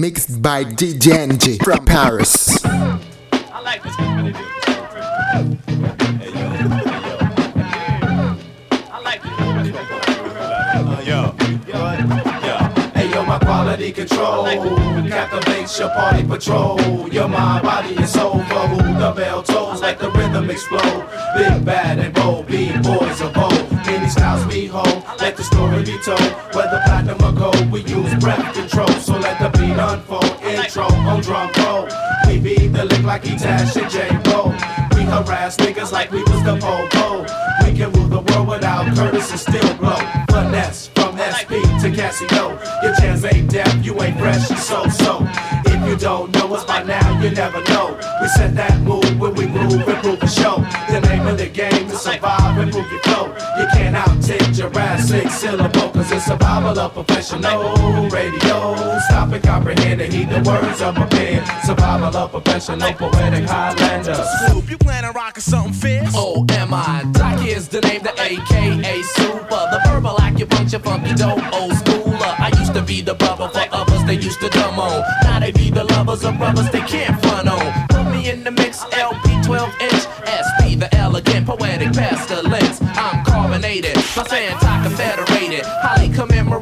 mixed by DJ NG from Paris. I like this quality control captivates your party patrol. Your mind, body, and soul for the bell tolls like the rhythm explode. Big bad and bold, big boys of old. Many styles we hold, let the story be told. Whether platinum or gold, we use breath control. So let the beat unfold. Intro on drum roll. We beat the lick like E-Tash and J-Roll. We harass niggas like we was the po-po. We can rule the world without Curtis and still blow. Finesse from SP to Casio. Your chance ain't deaf, you ain't fresh, so so. You don't know us by now, you never know. We set that move when we move and prove the show. The name of the game is survive and prove your flow. You can't outtake Jurassic syllable, cause it's survival of professional radio. Stop and comprehend and heed the words of my pen. Survival of professional poetic Highlander. Soup, you plan on rocking something fierce? Oh, am I? Doc is the name, the AKA Super. The verbal acupuncture, funky dope, old schooler. I used to be the brother for others, they used to dumb on. Now they be the lovers of brothers they can't front on. Put me in the mix, LP 12 inch, SP, the elegant, poetic pestilence. I'm carbonated, my Santa confederated, highly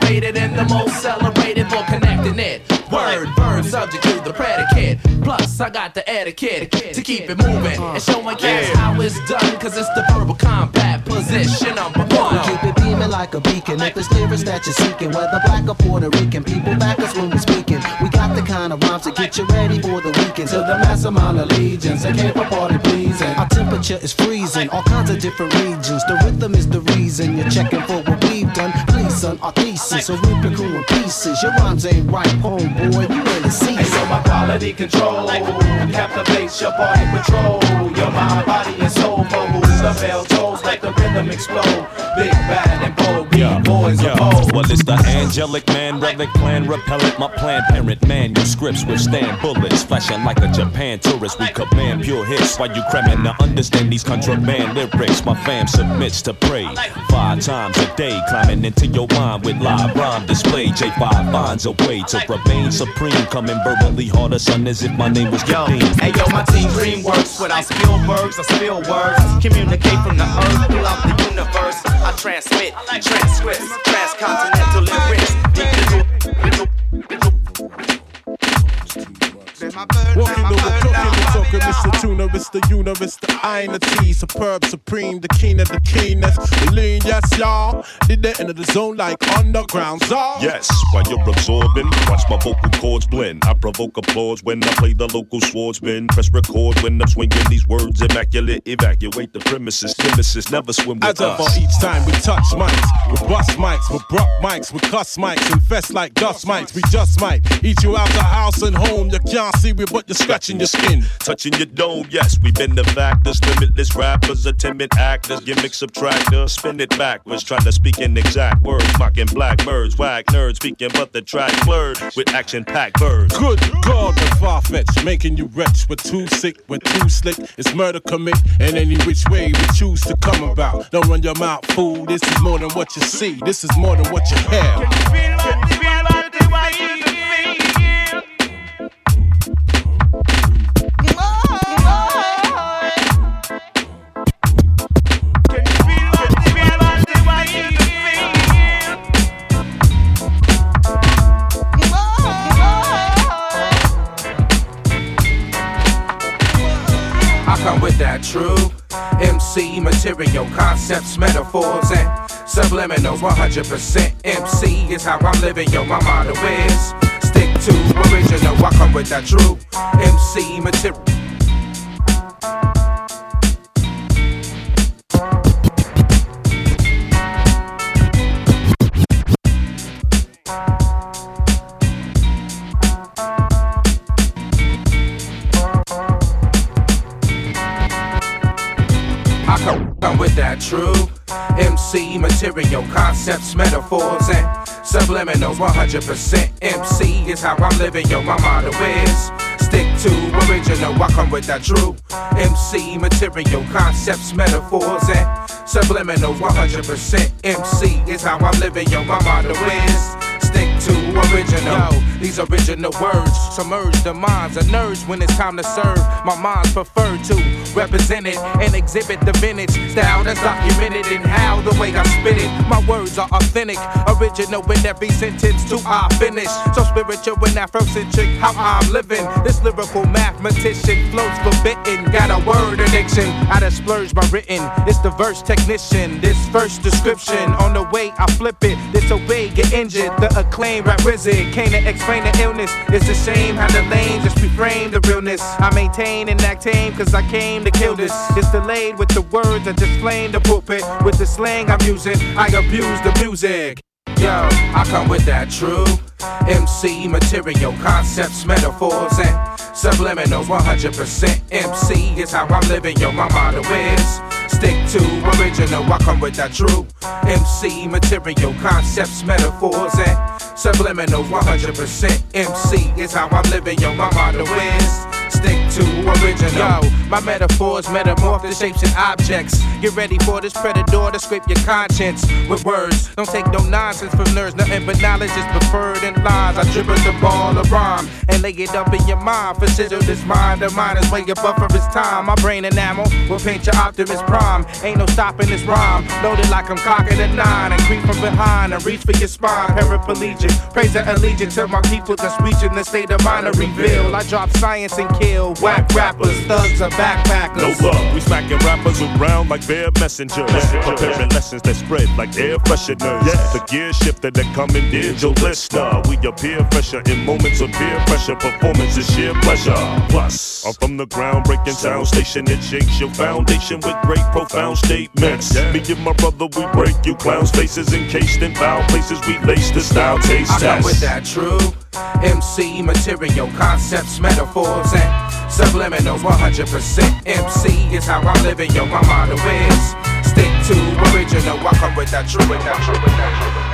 commemorated, and the most celebrated for connecting it. Word, verb, subject to the predicate. Plus, I got the etiquette to keep it moving and showing cats how it's done, cause it's the verbal combat position number one. Keep it beaming like a beacon. If it's lyrics that you're seeking, whether black or Puerto Rican, people back us when we're speaking. We got the kind of rhymes to get you ready for the To the mass amount of legions, I came for party pleasing. Our temperature is freezing, all kinds of different regions. The rhythm is the reason you're checking for what we've done. Please, son, our thesis, so rip your in pieces. Your rhymes ain't right, homeboy. You ain't a Hey, season. Quality control captivates your party patrol. Your mind, body, and soul who the bell tolls like the rhythm explode. Big bad and bold, big boys Yo, of old. well, it's the angelic man, relic plan, repellent. My plan, parent manuscripts withstand bullets, flashing like a Japan tourist. We command pure hits while you cramming to understand these contraband lyrics. My fam submits to pray five times a day, climbing into your mind with live rhyme display. J5 finds a way to remain supreme, coming verbally harder, son, as if my name was Yo, hey yo, my team dream works without Spielbergs. I spill words, communicate from the earth throughout the universe. I transmit transcripts, transcontinental lyrics, deep What you know, we're cooking, we're talking, Mr. Tuna, it's the uni, it's the I and the T, superb, supreme, the king of the keenness. The lean, yes, y'all. Did the end of the zone like underground zone. Yes, while you're absorbing, watch my vocal cords blend. I provoke applause when I play the local swordsman. Press record when I'm swinging these words immaculate. Evacuate the premises. Nemesis never swim with As ever, us. each time we touch mics, we bust mics, we bruck mics, we cuss mics, infest like dust mics. We just might eat you out the house and home. You can't see me, but you're scratching your skin. Touching your dome, yes, we've been the factors. Limitless rappers, are timid actors, gimmick subtractors. Spin it backwards, trying to speak in exact words. Mocking black birds, whack nerds, speaking but the track blurred with action packed birds. Good God, the far fetched, making you wretch. We're too sick, we're too slick. It's murder commit, and any which way we choose to come about. Don't run your mouth, fool. This is more than what you see. This is more than what you hear. Come with that true MC material, concepts, metaphors, and subliminals. 100% MC is how I'm living, yo. My motto is stick to original. I come with that true MC material. True MC material, concepts, metaphors, and subliminals. 100% MC is how I'm living, yo. My motto is stick to original. I come with that true MC material, concepts, metaphors, and subliminals. 100% MC is how I'm living, yo. My motto is original. Yo, these original words submerge the minds of nerds when it's time to serve. My mind's preferred to represent it and exhibit the vintage style that's documented in how the way I spit it. My words are authentic, original in every sentence to I finish. So spiritual and Afrocentric, how I'm living. This lyrical mathematician flows forbidden. Got a word addiction. I done splurge my written. It's the verse technician. This first description on the way I flip it. Disobey, get injured. The acclaim rap wizard. Can't explain the illness. It's a shame how the lame just reframe the realness. I maintain and act tame cause I came to kill this. It's delayed with the words I just flame the pulpit. With the slang I'm using, I abuse the music. Yo, I come with that true MC material, concepts, metaphors, and subliminals. 100% MC is how I'm living, yo, my motto is stick to original. I come with that true MC material, concepts, metaphors, and subliminals. 100% MC is how I'm living, yo, my motto is stick to original. Yo, my metaphors metamorph the shapes and objects. Get ready for this predator to scrape your conscience with words. Don't take no nonsense from nerds, nothing but knowledge is preferred in lies. I dribble the ball of rhyme and lay it up in your mind. For sizzle this mind of mine is way above for its time. My brain enamel will paint your optimist prime. Ain't no stopping this rhyme. Loaded like I'm cocking a nine and creep from behind and reach for your spine. Paraplegic, praise the allegiance to my people that's reaching the state of mind to reveal. I drop science and kill whack rappers, thugs are backpackers. No love, we smacking rappers around like bear messengers. Preparing lessons that spread like air fresheners. Yeah. The gear shifter that come in digital listener. We appear fresher in moments of peer pressure. Performance is sheer pleasure. Plus, I'm from the ground breaking sound station. It shakes your foundation with great profound statements. Yeah. Me and my brother, we break you clowns' faces encased in foul places. We lace the style taste I come with that true MC material, concepts, metaphors, and subliminals. 100% MC is how I'm living, yo. My motto is stick to original. I come with that true, with that true, with that true.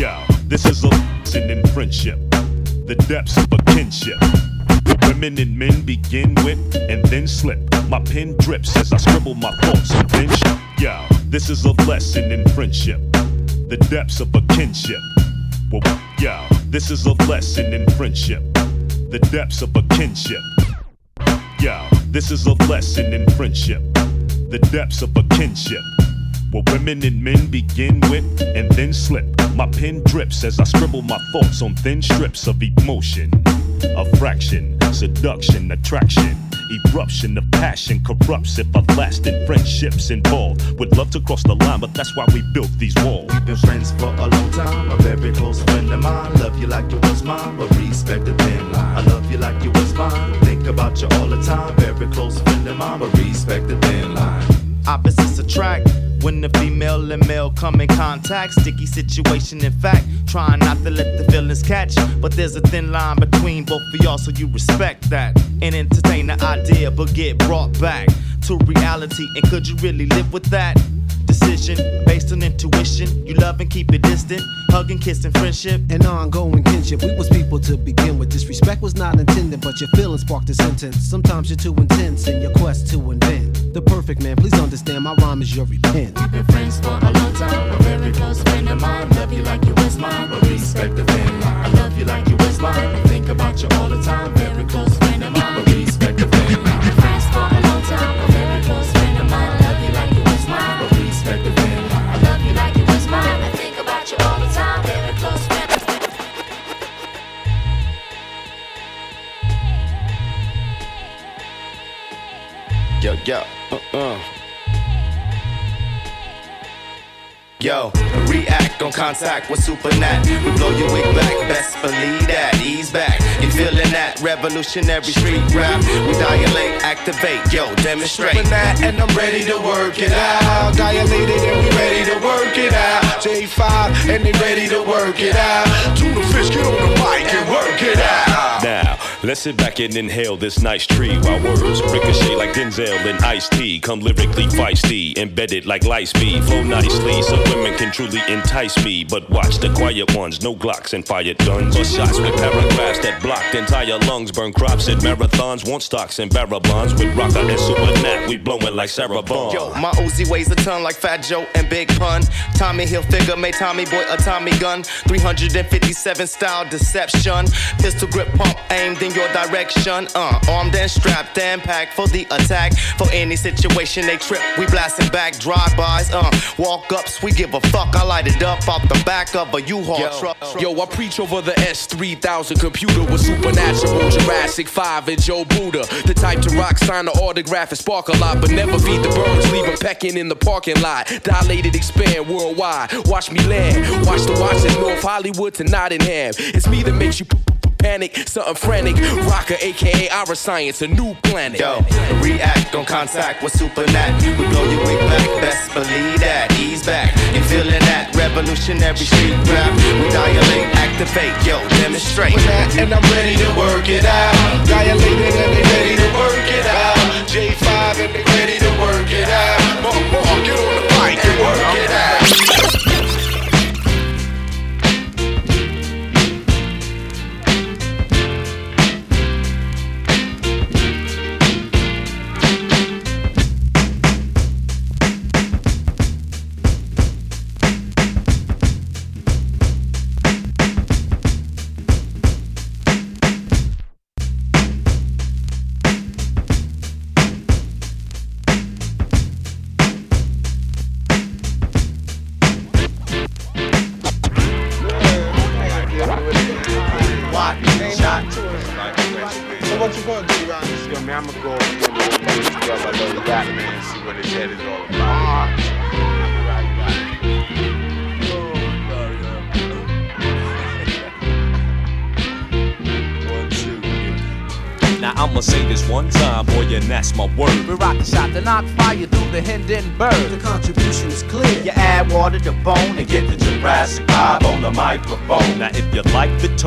Yo, this is a lesson in friendship, the depths of a kinship. Women and men begin with and then slip. My pen drips as I scribble my thoughts and then sh- Yo, this is a lesson in friendship, the depths of a kinship. Well, yo, this is a lesson in friendship, the depths of a kinship. Yo, this is a lesson in friendship, the depths of a kinship. Where women and men begin with and then slip. My pen drips as I scribble my thoughts on thin strips of emotion. A fraction, seduction, attraction. Eruption of passion corrupts if lasting friendships involved. Would love to cross the line, but that's why we built these walls. We've Been friends for a long time, a very close friend of mine. Love you like you was mine, but respect the thin line. I love you like you was mine. Think about you all the time, very close friend of mine, but respect the thin line. Opposites attract when the female and male come in contact. Sticky situation, in fact. Trying not to let the feelings catch. But there's a thin line between both of y'all, so you respect that. And entertain the idea, but get brought back to reality. And could you really live with that? Decision based on intuition. You love and keep it distant. Hug and kiss and friendship. and ongoing kinship. We was people to begin with. Disrespect was not intended, but your feelings sparked a sentence. Sometimes you're too intense in your quest to invent the perfect man. Please understand, my rhyme is your repent. We've Been friends for a long time, a very close friend of mine. Love you like you was mine, but respect the thin line. I love you like you was mine. I Think about you all the time, very close friend of mine, but respect the thin line. Been friends for a long time, a very close friend of mine. Love you like you was mine, but respect the thin line. I love you like you was mine. I think about you all the time, very close friend. Yo, yo, uh. Yo, react on contact with super nat. We blow your wig back, best believe that. Ease back, you feeling that revolutionary street rap? We dilate, activate, yo, demonstrate. that and I'm ready to work it out. Dilated and we ready to work it out. J5 and they ready to work it out. Tuna fish, get on the mic and work it out. Now, Let's sit back and inhale this nice tree while words ricochet like Denzel and Ice T. Come lyrically feisty, embedded like light speed. Flow nicely, so women can truly entice me. But watch the quiet ones, no Glocks and fired guns or shots with paragraphs that blocked entire lungs. Burn crops at marathons, want stocks and barrel bonds with Rakaa and super nat. We blowing like Sarah Bond. Yo, my Uzi weighs a ton like Fat Joe and Big Pun. Tommy Hilfiger made Tommy Boy a Tommy gun. 357 style deception. Pistol grip pump aimed in your direction. Uh, armed and strapped and packed for the attack. For any situation they trip, we blasting back drive-bys. Uh, walk ups, we give a fuck. I light it up off the back of a U-Haul truck. Yo, I preach over the S3000 computer with supernatural Jurassic 5 and Joe Buddha. The type to rock, sign the autograph and spark a lot, but never feed the birds, leave them pecking in the parking lot. Dilated, expand worldwide. Watch me land. Watch the watch in North Hollywood to Nottingham. It's me that makes you p- panic, something frantic. Rakaa, aka Iriscience, a new planet. Yo, react on contact with super nat. We blow your wig back, best believe that. Ease back, you feeling that revolutionary street rap. We dilate, activate, yo, demonstrate. And I'm ready to work it out. Dilated and they ready to work it out. J5 and they ready to work it out. More, more, get on the mic and work it out.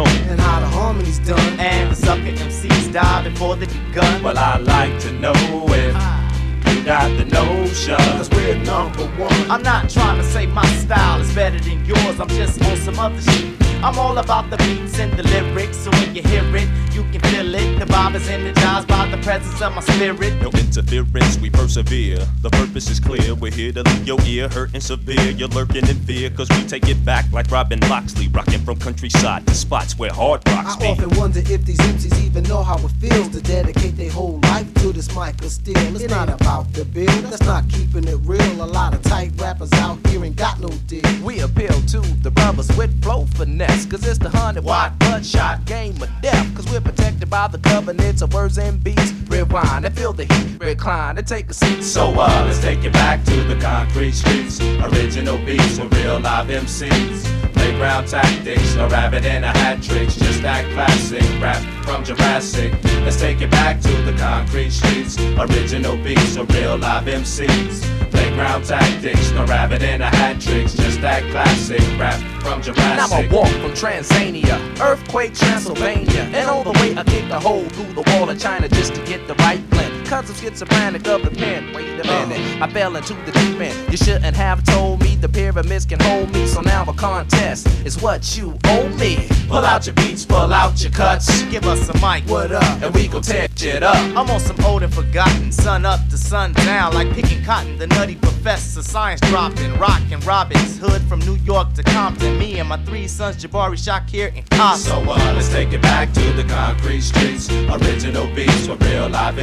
Tone, And how the harmony's done. And the sucker MCs die before they begun. Well, I like to know if you got the notion. Cause we're number one. I'm not trying to say my style is better than yours. I'm just on some other shit. I'm all about the beats and the lyrics, so when you hear it, you can feel it. The vibe is energized by the presence of my spirit. no interference, we persevere. The purpose is clear, we're here to leave your ear hurting severe. You're lurking in fear, cause we take it back like Robin Loxley, rocking from countryside to spots where hard rocks I be. often wonder if these MCs even know how it feels to dedicate their whole life to this mic of steel. It's not about the bill, that's not keeping it real. A lot of tight rappers out here ain't got no deal. We appeal to the brothers with flow finesse, cause it's the hundred watt bloodshot game of death. Cause we're protected by the covenants of words and beats. Rewind and feel the heat, recline and take a seat. So uh, let's take it back to the concrete streets. Original beats with real live MCs. Playground tactics, no rabbit and a hat tricks. Just that classic rap from Jurassic. Let's take it back to the concrete streets. Original beats with real live MCs. Playground tactics, no rabbit and a hat tricks. Just that classic rap from And I'ma walk from Tanzania, earthquake Transylvania, and all the way I kicked a hole through the wall of China just to get the right blend. Cause I'm schizophrenic of the pen. Wait a minute, I fell into the deep end. You shouldn't have told me the pyramids can hold me. So now a contest is what you owe me. Pull out your beats, pull out your cuts. Give us a mic. What up? And we gon' tear it up. I'm on some old and forgotten, sun up to sun down, like picking cotton. The nutty professor, science dropping, rockin' Robin's Hood from New York to Compton. Me and my three sons, Jabari, Shakir, and Cosmo. So uh, let's take it back to the concrete streets. Original beats with real live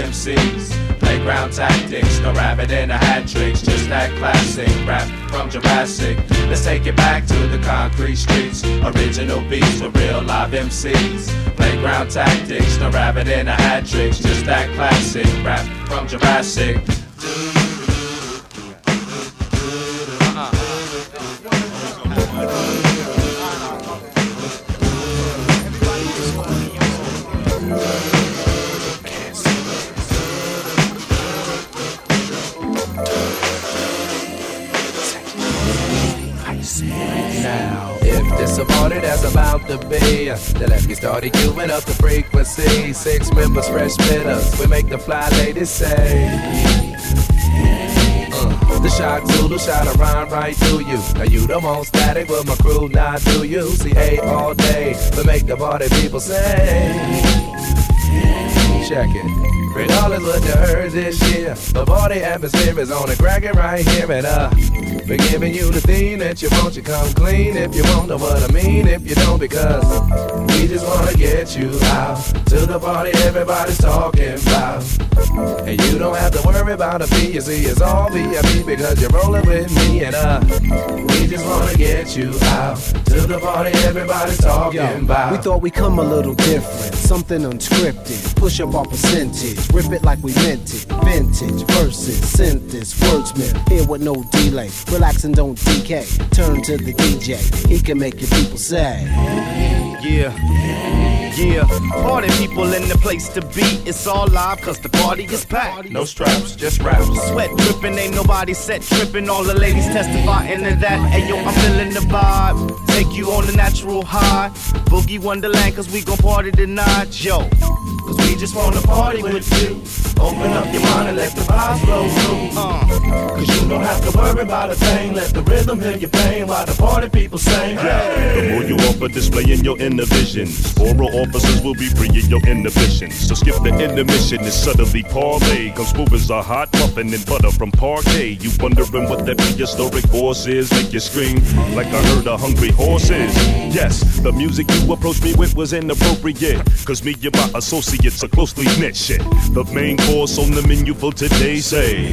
MCs. Playground tactics, no rabbit in a hat tricks. Just that classic rap from Jurassic. Let's take it back to the concrete streets. Original beats with real live MCs. Playground tactics, no rabbit in a hat tricks. Just that classic rap from Jurassic. To be. Then let's started queuing up the frequency. Six members, fresh spitters. We make the fly ladies say. Uh, the shock Zulu shot a rhyme right through you. Now you the most static, but my crew not you. See, hey, all day, we make the party people say. Check it. Regardless what you heard this year, the party atmosphere is on the cracking right here and uh. We're giving you the thing that you want, you come clean if you want, know what I mean if you don't, because we just wanna get you out to the party everybody's talking about. And you don't have to worry about a fee, you see, it's all VIP because you're rolling with me and uh. We just wanna get you out to the party everybody's talking Yo, about. we thought we come a little different, something unscripted. Push up our percentage, rip it like we meant it. Vintage verses, synthesis, wordsmith, here with no delay. Relax and don't decay. Turn to the DJ, he can make your people say. Yeah. Yeah, party people in the place to be. It's all live cause the party is packed. No straps, just raps. Sweat dripping, ain't nobody set tripping. All the ladies testifying to that. Hey yo, I'm feeling the vibe. Take you on the natural high. Boogie Wonderland cause we gon' party tonight. Yo, Cause we just wanna party with you. Open up your mind and let the vibes flow through. Uh. Cause you don't have to worry about a thing. Let the rhythm hear your pain while the party people sing. The more you offer, displaying your inner vision. Oral officers will be freeing your inhibitions. So skip the intermission and suddenly parlay. Come smooth as a hot muffin and butter from Parkay. You wondering what that prehistoric force is? Make you scream like I heard a hungry horse is. Yes, the music you approached me with was inappropriate. Cause me and my associates are closely knit shit. The main course on the menu for today say.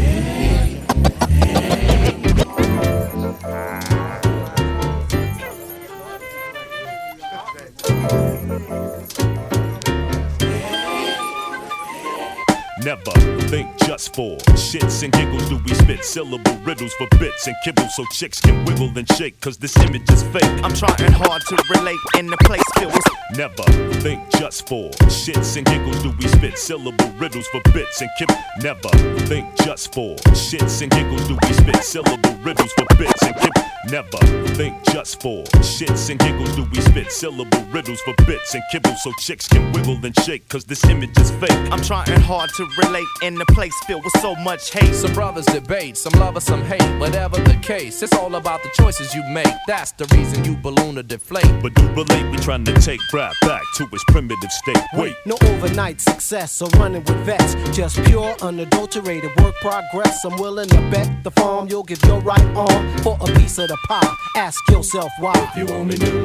Just for shits and giggles do we spit syllable riddles for bits and kibbles so chicks can wiggle and shake cause this image is fake. I'm trying hard to relate in the place filled with Never think just for shits and giggles do we spit syllable riddles for bits and kibbles. Never think just for shits and giggles do we spit syllable riddles for bits and kibbles. Never think just for shits and giggles do we spit syllable riddles for bits and kibbles so chicks can wiggle and shake cause this image is fake. I'm trying hard to relate in the place filled with so much hate. Some brothers debate, some love or some hate, whatever the case. It's all about the choices you make. That's the reason you balloon or deflate. But do relate, we trying to take rap back to its primitive state. Wait. No overnight success or running with vets. Just pure, unadulterated work progress. I'm willing to bet the farm you'll give your right arm for a piece of the pie. Ask yourself why. If you only knew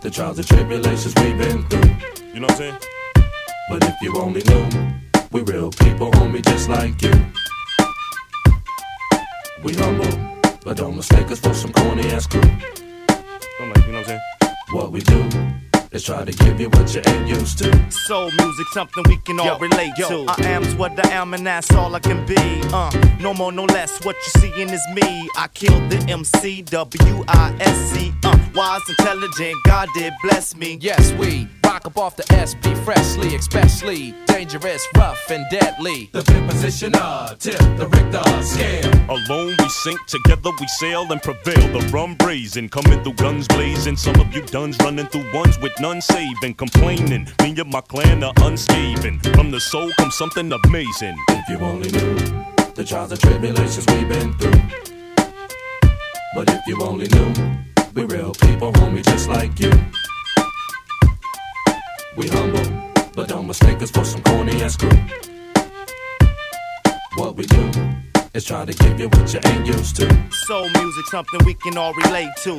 the trials and tribulations we've been through. You know what I'm saying? But if you only knew, we real people, homie, just like you. We humble, but don't mistake us for some corny ass crew. I'm like, you know what I'm saying? What we do is try to give you what you ain't used to. Soul music, something we can all Yo, relate yo. to. I am's what I am, and that's all I can be. Uh, no more, no less. What you seeing is me. I killed the MC, W I S C. Uh, wise, intelligent, God did bless me. Yes, we rock up off the SP freshly, especially dangerous, rough, and deadly. The fifth position of tip the Richter scale. Alone we sink, together we sail and prevail. The rum brazen, coming through guns blazing. Some of you duns running through ones with none saving, complaining. Me and my clan are unscathed. From the soul comes something amazing. If you only knew the trials and tribulations we've been through. But if you only knew, we real people, homie, just like you. We humble, but don't mistake us for some corny ass crew. What we do is try to give you what you ain't used to. Soul music, something we can all relate to.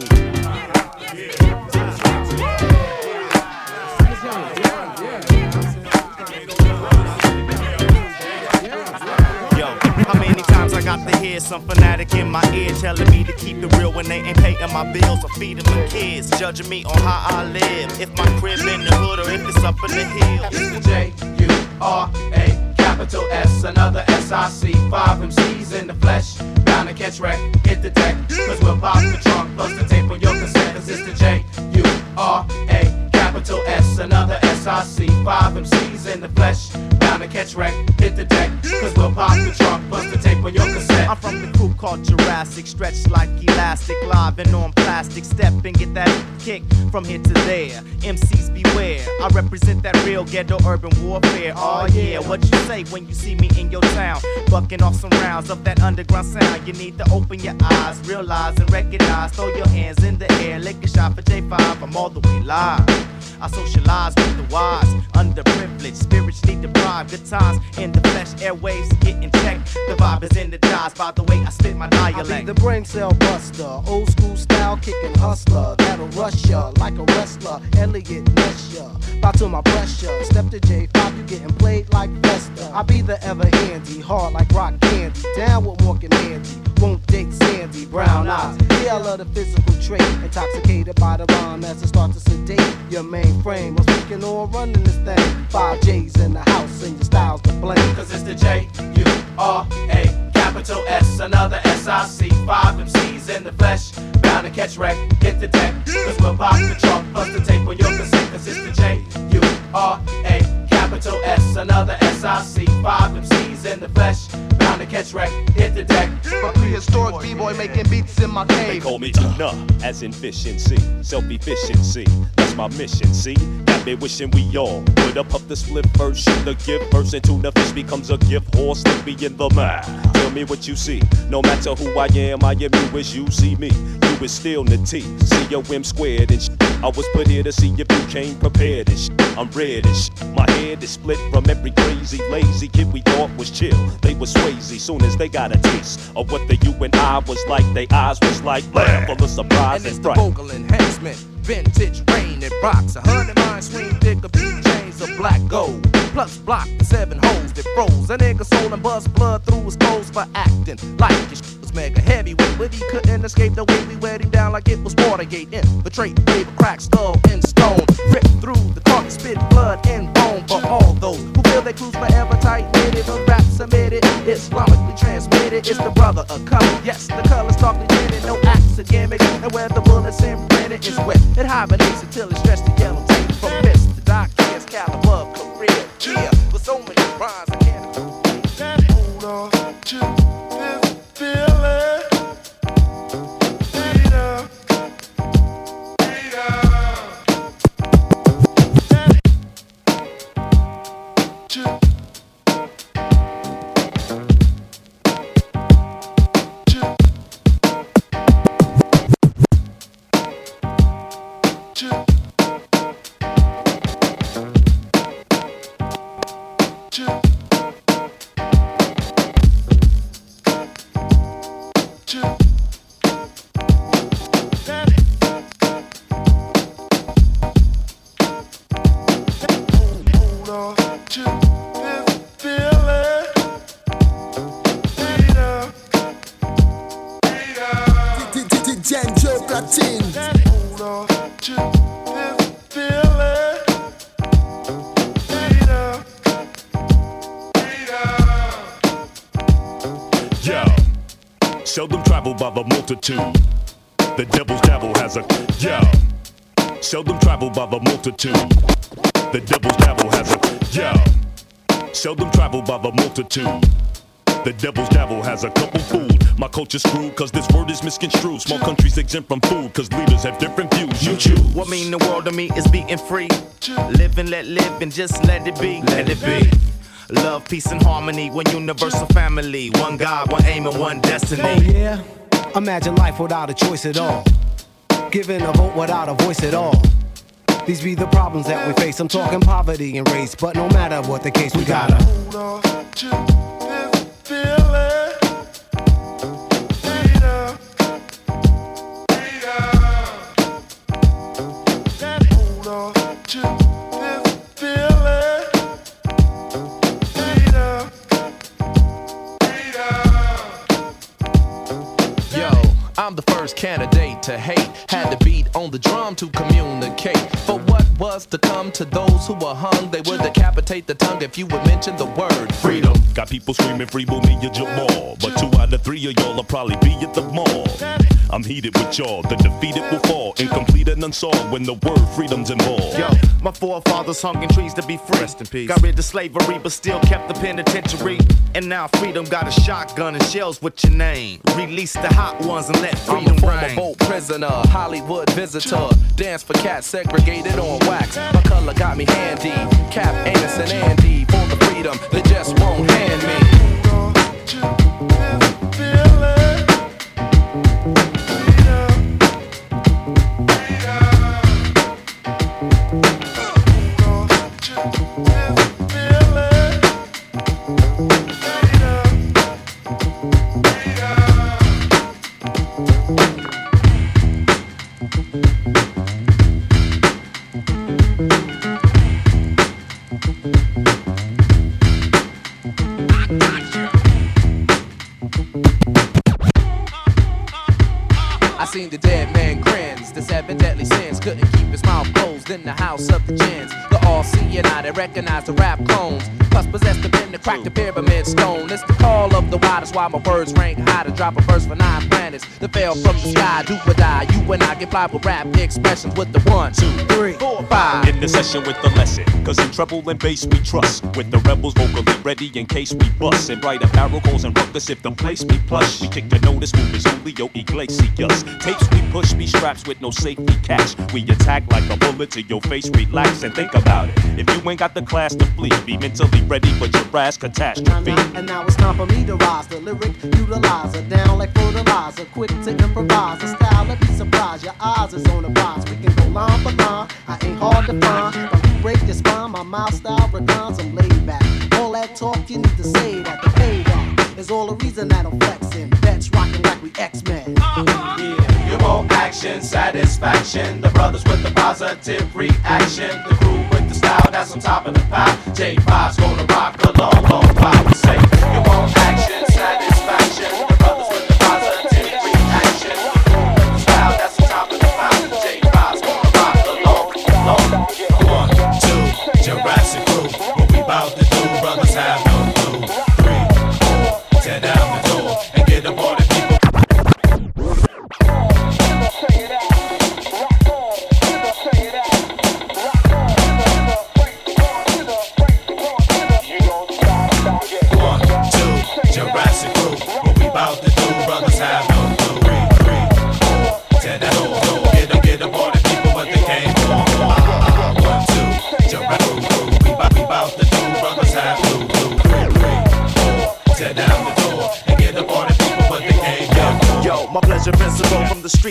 Yo, how many I got to hear some fanatic in my ear telling me to keep it real when they ain't paying my bills or feeding my kids, judging me on how I live, if my crib in the hood or if it's up in the hills. It's the J U R A capital S, another S I C. Five MCs in the flesh, bound to catch wreck. Hit the deck, cause we'll pop the trunk, plus the tape on your cassette, cause it's the J U R A capital S, another S I C. Five MCs in the flesh, bound to catch wreck. Hit the deck, cause we'll pop the trunk, bust the tape on your cassette. I'm from the crew called Jurassic, stretched like elastic, live and on plastic. Step and get that kick from here to there. MCs beware, I represent that real ghetto urban warfare. Oh yeah, what you say when you see me in your town? Bucking off some rounds of that underground sound. You need to open your eyes, realize and recognize. Throw your hands in the air, lick a shot for J5. I'm all the way live. I socialize with the wise, underprivileged, spiritually deprived. Good times in the flesh, airwaves getting checked. The vibe is energized by the way I spit my I dialect. be the brain cell buster, old school style kicking hustler. That'll rush ya like a wrestler. Eliot Ness ya. Bow to my pressure. Step to J5, you getting played like Festa. I be the ever handy, hard like rock candy. Down with Morgan Mandy. Won't date Sandy, brown eyes. Yeah, I love the physical trait. Intoxicated by the rhyme as it starts to sedate your mainframe. I'm speaking or running this thing. Five J's in the house and your style's the blame. Cause it's the J U R A capital S, another S I C. Five MCs in the flesh, bound to catch wreck. Hit the deck, cause we'll pop the trunk, bust the tape on your cassette. Cause it's the J U R A capital S, another S I C. Five MCs in the flesh, to catch wreck. Hit the deck. A prehistoric b-boy making beats in my cave. They call me Tuna, as in efficiency, self-efficiency. That's my mission, see? Got me wishing we all would up up the split first, shoot the gift first, and tuna fish becomes a gift horse, slippy in the mouth. Tell me what you see. No matter who I am, I am you as you see me. You is still the T, C O M squared and sh- I was put here to see if you came prepared and sh- I'm red and sh- My head is split from every crazy, lazy kid we thought was chill. They was swayzy soon as they got a taste of what the you and I was like. They eyes was like blam, full of surprise And and, it's the vocal enhancement, vintage rain and rocks. A hundred mind swing, thick of beat chains of black gold. Plus block the seven holes that froze. A nigga soul and bust blood through his clothes for acting like his shit mega heavyweight. But he couldn't escape the way we wet him down like it was Watergate. Infiltrate, wave a crack skull and stone. Rip through the carcass, spit blood and bone for all those who feel they cruise forever tight knitted. But rap submitted, Islamically transmitted. It's the brother of color. Yes, the color's darkly tinted, no acts gimmick. And where the bullets imprinted is wet. It hibernates until it's stretched to yellow tape. From to Doc Kid's caliber career. Yeah, with so many rhymes I can't. Hold on to Seldom by the multitude. The devil's devil has a yo. Seldom traveled by the multitude. The devil's devil has a couple food. My culture's screwed cause this word is misconstrued. Small countries exempt from food cause leaders have different views. You choose. What mean the world to me is being free. Live and let live and just let it be. Let it be. Love, peace, and harmony. One universal family. One God, one aim, and one destiny. Oh yeah? Imagine life without a choice at all. Giving a vote without a voice at all. These be the problems that we face. I'm talking poverty and race, but no matter what the case, we gotta. Hold on to this feeling. I'm the first candidate to hate. Had to beat on the drum to communicate. For what was to come to those who were hung, they would decapitate the tongue if you would mention the word freedom. Got people screaming free Mumia and Jamal. But two out of three of y'all will probably be at the mall. I'm heated with y'all. The defeated will fall, incomplete and unsolved when the word freedom's involved. Yo, my forefathers hung in trees to be free. Rest in peace. Got rid of slavery, but still kept the penitentiary. And now freedom got a shotgun and shells with your name. Release the hot ones and let freedom I'm freedom a former reign. boat prisoner, Hollywood visitor. Dance for cats segregated on wax. My color got me handy. Cap, Amos, and Andy. For the freedom they just won't hand me. Recognize the rap clones. Plus possess the pen to crack the pyramid stone. It's the call the wild, that's why my words rank high to drop a verse for nine planets that fell from the sky. Do or die. You and I get fly with rap expressions with the one, two, three, four, five. In the session with the lesson, cause in treble and bass we trust. With the rebels vocally ready in case we bust. And bright apparel calls and ruckus if the place be plush. We take the notice, move is Julio Iglesias. Tapes we push, be straps with no safety catch. We attack like a bullet to your face, relax and think about it. If you ain't got the class to flee, be mentally ready for your ass catastrophe. And now it's time for me to rise. The lyric utilizer down like fertilizer. Quick to improvise. A style that be surprised. Your eyes is on the prize. We can go line for line. I ain't hard to find. But you break your spine. My mouth style reclines. I'm laid back. All that talk you need to say that. The payback is all the reason that I'm flexing. That's rocking like we X-Men. Uh-huh. You want action, satisfaction. The brothers with the positive reaction. The crew the style that's on top of the pile. J5's gonna rock a long, long while. We say, you want action,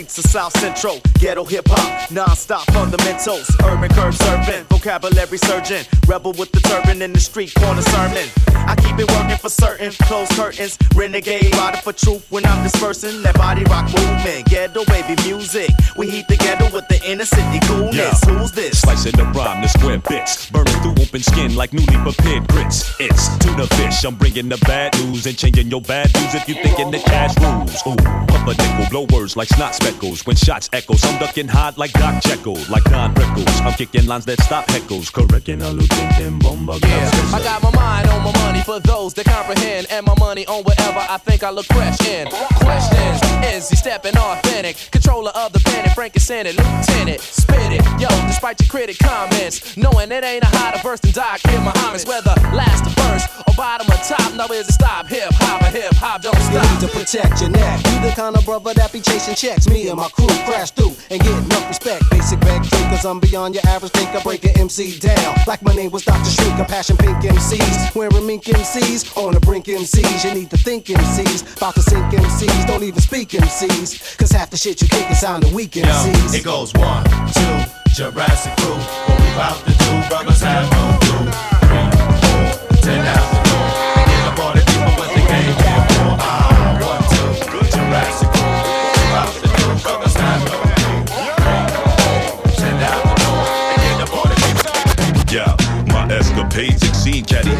streets of South Central. Ghetto hip hop, non-stop fundamentals. Urban curb surfing, vocabulary surgeon. Rebel with the turban in the street corner sermon. I keep it working for certain. Close curtains, renegade, rider for truth when I'm dispersing that body rock movement. Ghetto baby music. We heat the ghetto with the inner city coolness. Who's this? Slicing the rhyme, the square bits. Burning through open skin like newly prepared grits. It's tuna fish. I'm bringing the bad news and changing your bad news if you thinking the cash rules. Ooh, pump a nickel, blow words like snot speckles. When shots echo, I'm ducking hard like Doc Jekyll, like Don Rickles. I'm kicking lines that stop heckles. Correcting a lieutenant bomba. Yeah, I got my mind on my money for those that comprehend, and my money on whatever I think I look fresh in. Questions: Is he stepping authentic? Controller of the pen and Frank is Senate, Lieutenant. Spit it, yo, despite your critic comments, knowing it ain't a hotter verse than Doc Kid Muhammad's. Whether last to first or bottom or top, no is it stop hip hop or hip hop don't stop. You stop. need to protect your neck. You the kind of brother that be chasing checks. Me and my crew crash through and get enough respect. Basic red cause I'm beyond your average thinker. Break an MC down. Like my name was Dr. Shrink, Passion Pink MCs. Wearing mink MCs on the brink MCs. You need to think MCs. About to sink MCs. Don't even speak MCs. Cause half the shit you kick is sounding weak Yo, MCs. it goes one, two, Jurassic crew. What we about to do, brothers have no clue. Three, four, ten out the door. And get up all the people what they came here for.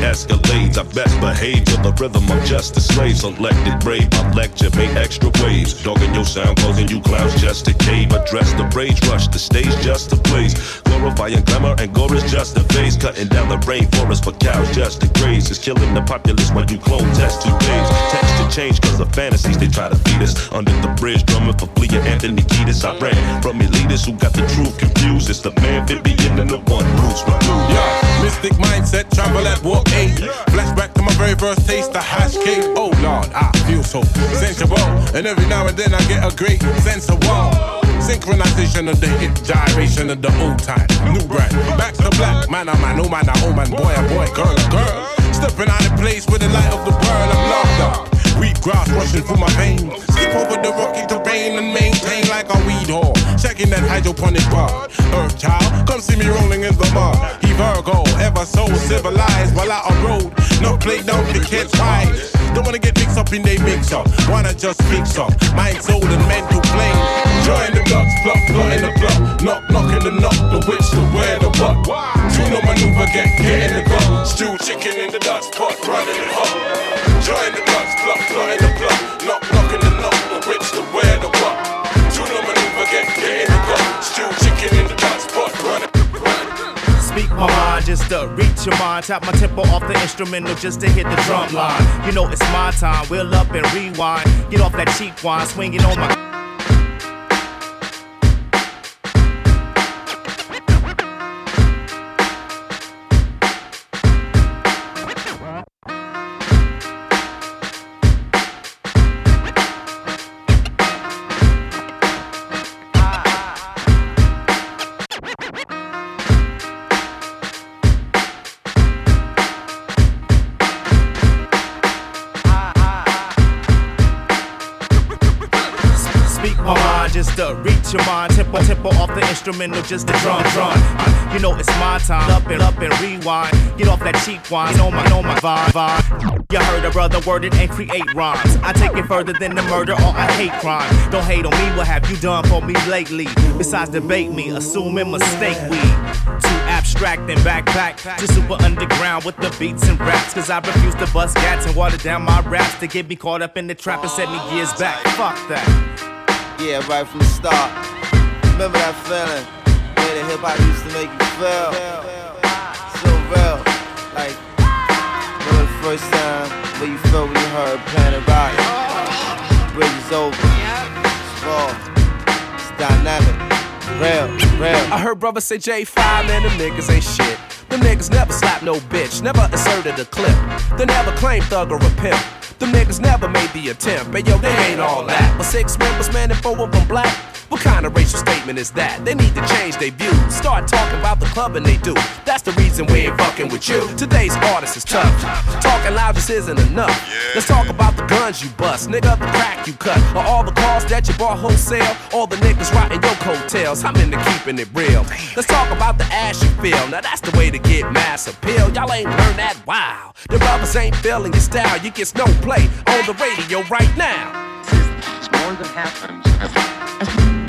Escalades. I best behave to the rhythm. of justice just a slave, selected brave. I lecture, make extra waves. Dogging your sound, causing you clowns just to cave. Address the rage, rush the stage just to blaze. Glorifying glamour and gore is just a phase. Cutting down the rainforest for cows just to graze. Is killing the populace when you clone test two days. Texture change cause of fantasies they try to feed us. Under the bridge, drumming for Flea and Anthony Kiedis. I ran from elitists who got the truth confused. It's the man fit beginning the one Bruce Yeah, mystic mindset, travel at walk eight. Flashback to my very first taste of hash cake. Oh lord, I feel so sensual. And every now and then I get a great sense of wow. Synchronization of the hip, gyration of the old time. New brand, back to black. Man, oh man, oh man, oh man, boy, oh boy, girl, oh girl. Stepping out of place with the light of the world, I'm locked up. Wheat grass rushing through my veins. Skip over the rocky terrain and maintain like a weed whore. Checking that hydroponic bar. Earth child, come see me rolling in the mud. He Virgo, ever so civilized while out on road. No play down the kids wise. Don't wanna get mixed up in they mix up. Wanna just fix up. Mind, soul, and mental plane. Join the ducks, pluck, plot in the plot. Knock, knock in the knock, the witch, the where, the what. Two no maneuver, get, get in the club. Stew chicken in the Dutch pot, running it hot. Join the ducks, pluck, plot in the plot. Knock, knock in the knock, the witch, the where, the what. 2na Manuva, get, get in the club. Stew chicken in the Dutch pot, running Speak my mind just to reach your mind. Tap my tempo off the instrumental just to hit the drum line. You know it's my time. Wheel up and rewind. Get off that cheap wine, swinging on my. Instrumental just to drum, drum. You know it's my time. Up and up and rewind. Get off that cheap wine. you Know my, know my vibe, vibe. You heard a brother word it and create rhymes. I take it further than the murder or I hate crime. Don't hate on me. What have you done for me lately? Besides debate me, assume and mistake we. Too abstract and backpack to super underground with the beats and raps. Cause I refuse to bust gats and water down my raps to get me caught up in the trap and set me gears back. Fuck that. Yeah, right from the start. Remember that feeling? Where the hip hop used to make you feel so real. Like, remember the first time where you felt when you heard Planet Rock? Bridge is over. It's raw. It's dynamic. Real, real. I heard brother say J5 and them niggas ain't shit. Them niggas never slapped no bitch, never asserted a clip. They never claimed thug or a pimp. Them niggas never made the attempt. But yo, they ain't all that. But six members, man, and four of them black. What kind of racial statement is that? They need to change their views. Start talking about the club and they do. That's the reason we ain't fucking with you. Today's artist is tough. Talking loud just isn't enough. Let's talk about the guns you bust, nigga, the crack you cut, or all the cars that you bought wholesale. All the niggas riding your coattails. I'm into keeping it real. Let's talk about the ass you feel. Now that's the way to get mass appeal. Y'all ain't learned that. Wow. The brothers ain't feeling your style. You get no play on the radio right now. more than happens.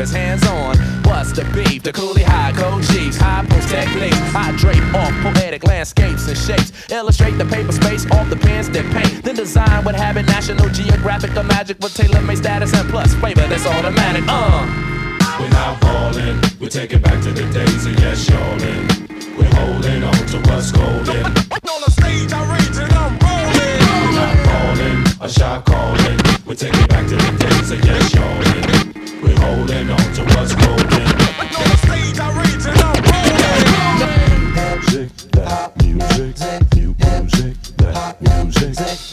Daiquiri's hands on. What's the beef? The coolie high code G's, high post techniques. I drape off poetic landscapes and shapes. Illustrate the paper space off the pens that paint. Then design what habit, National Geographic or magic with tailor-made status and plus flavor that's automatic. Uh. We're not falling, we take it back to the days of yes, y'allin'. We're holding on to what's golden. On the stage, I rage and I'm rolling. We're not falling, a shot calling. We take it back to the days of yes, what's golden. On the stage, I rage and I'm rolling. Music, that music, new music, that music,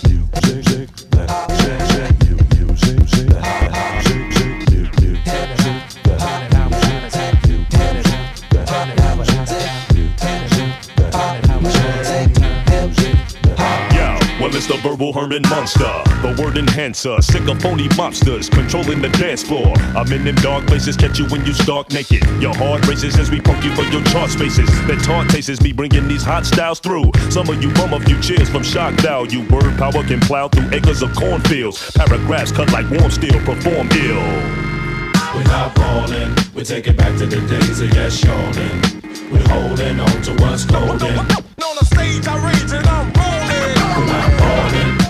is the verbal Herman Munster, the word enhancer, sick of phony mobsters controlling the dance floor. I'm in them dark places, catch you when you stark naked. Your heart races as we poke you for your chart spaces. That taunt tastes me bringing these hot styles through. Some of you bum a few cheers from shock value. Word power can plow through acres of cornfields. Paragraphs cut like warm steel, perform ill. We're not falling, we take it back to the days of yes, yawning. We're holding on to what's golden. On the stage, I rage and I'm rolling.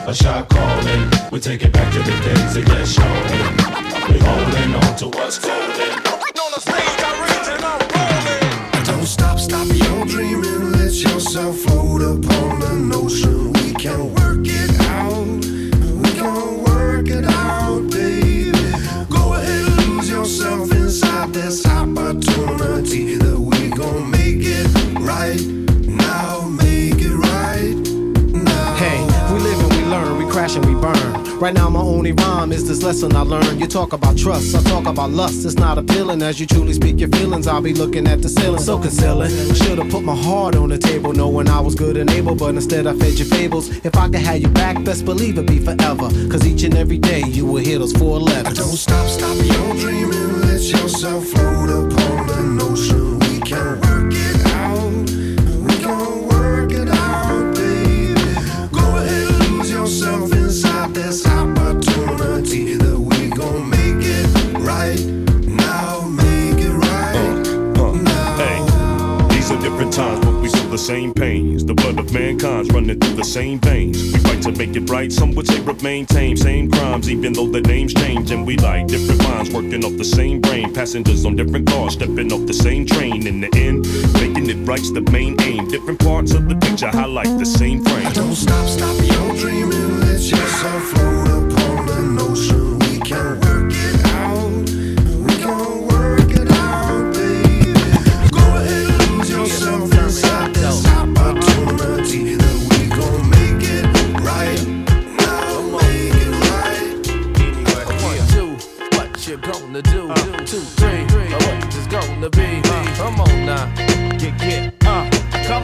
We're not falling, a shot calling. We take it back to the days of yes, yawning. We're holding on to what's golden. On the stage, I rage and I'm rolling. Don't stop, stop your dreaming. Let yourself Right now, my only rhyme is this lesson I learned. You talk about trust, I talk about lust. It's not appealing as you truly speak your feelings. I'll be looking at the ceiling, so concealing. Should've put my heart on the table, knowing I was good and able, but instead I fed your fables. If I could have you back, best believe it'd be forever. Cause each and every day you will hear those four letters. Don't stop, stop your dreaming. Let yourself float upon the ocean. We can same pains. The blood of mankind's running through the same veins. We fight to make it right, some would say remain tame. Same crimes, even though the names change. And we like different minds working off the same brain. Passengers on different cars, stepping off the same train. In the end, making it right's the main aim. Different parts of the picture highlight the same frame. Don't stop, stop your dreaming. Let yourself float upon the ocean.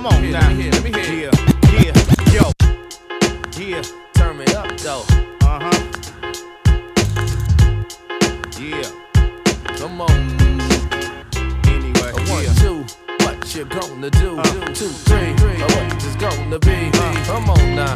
Come on now. Let me hear, let. Yeah, yeah, yo. Yeah, Turn me up though. uh huh. Yeah, Come on. anyway, One, yeah. two, what you gonna do? Two, three, what it's gonna be? Come on now.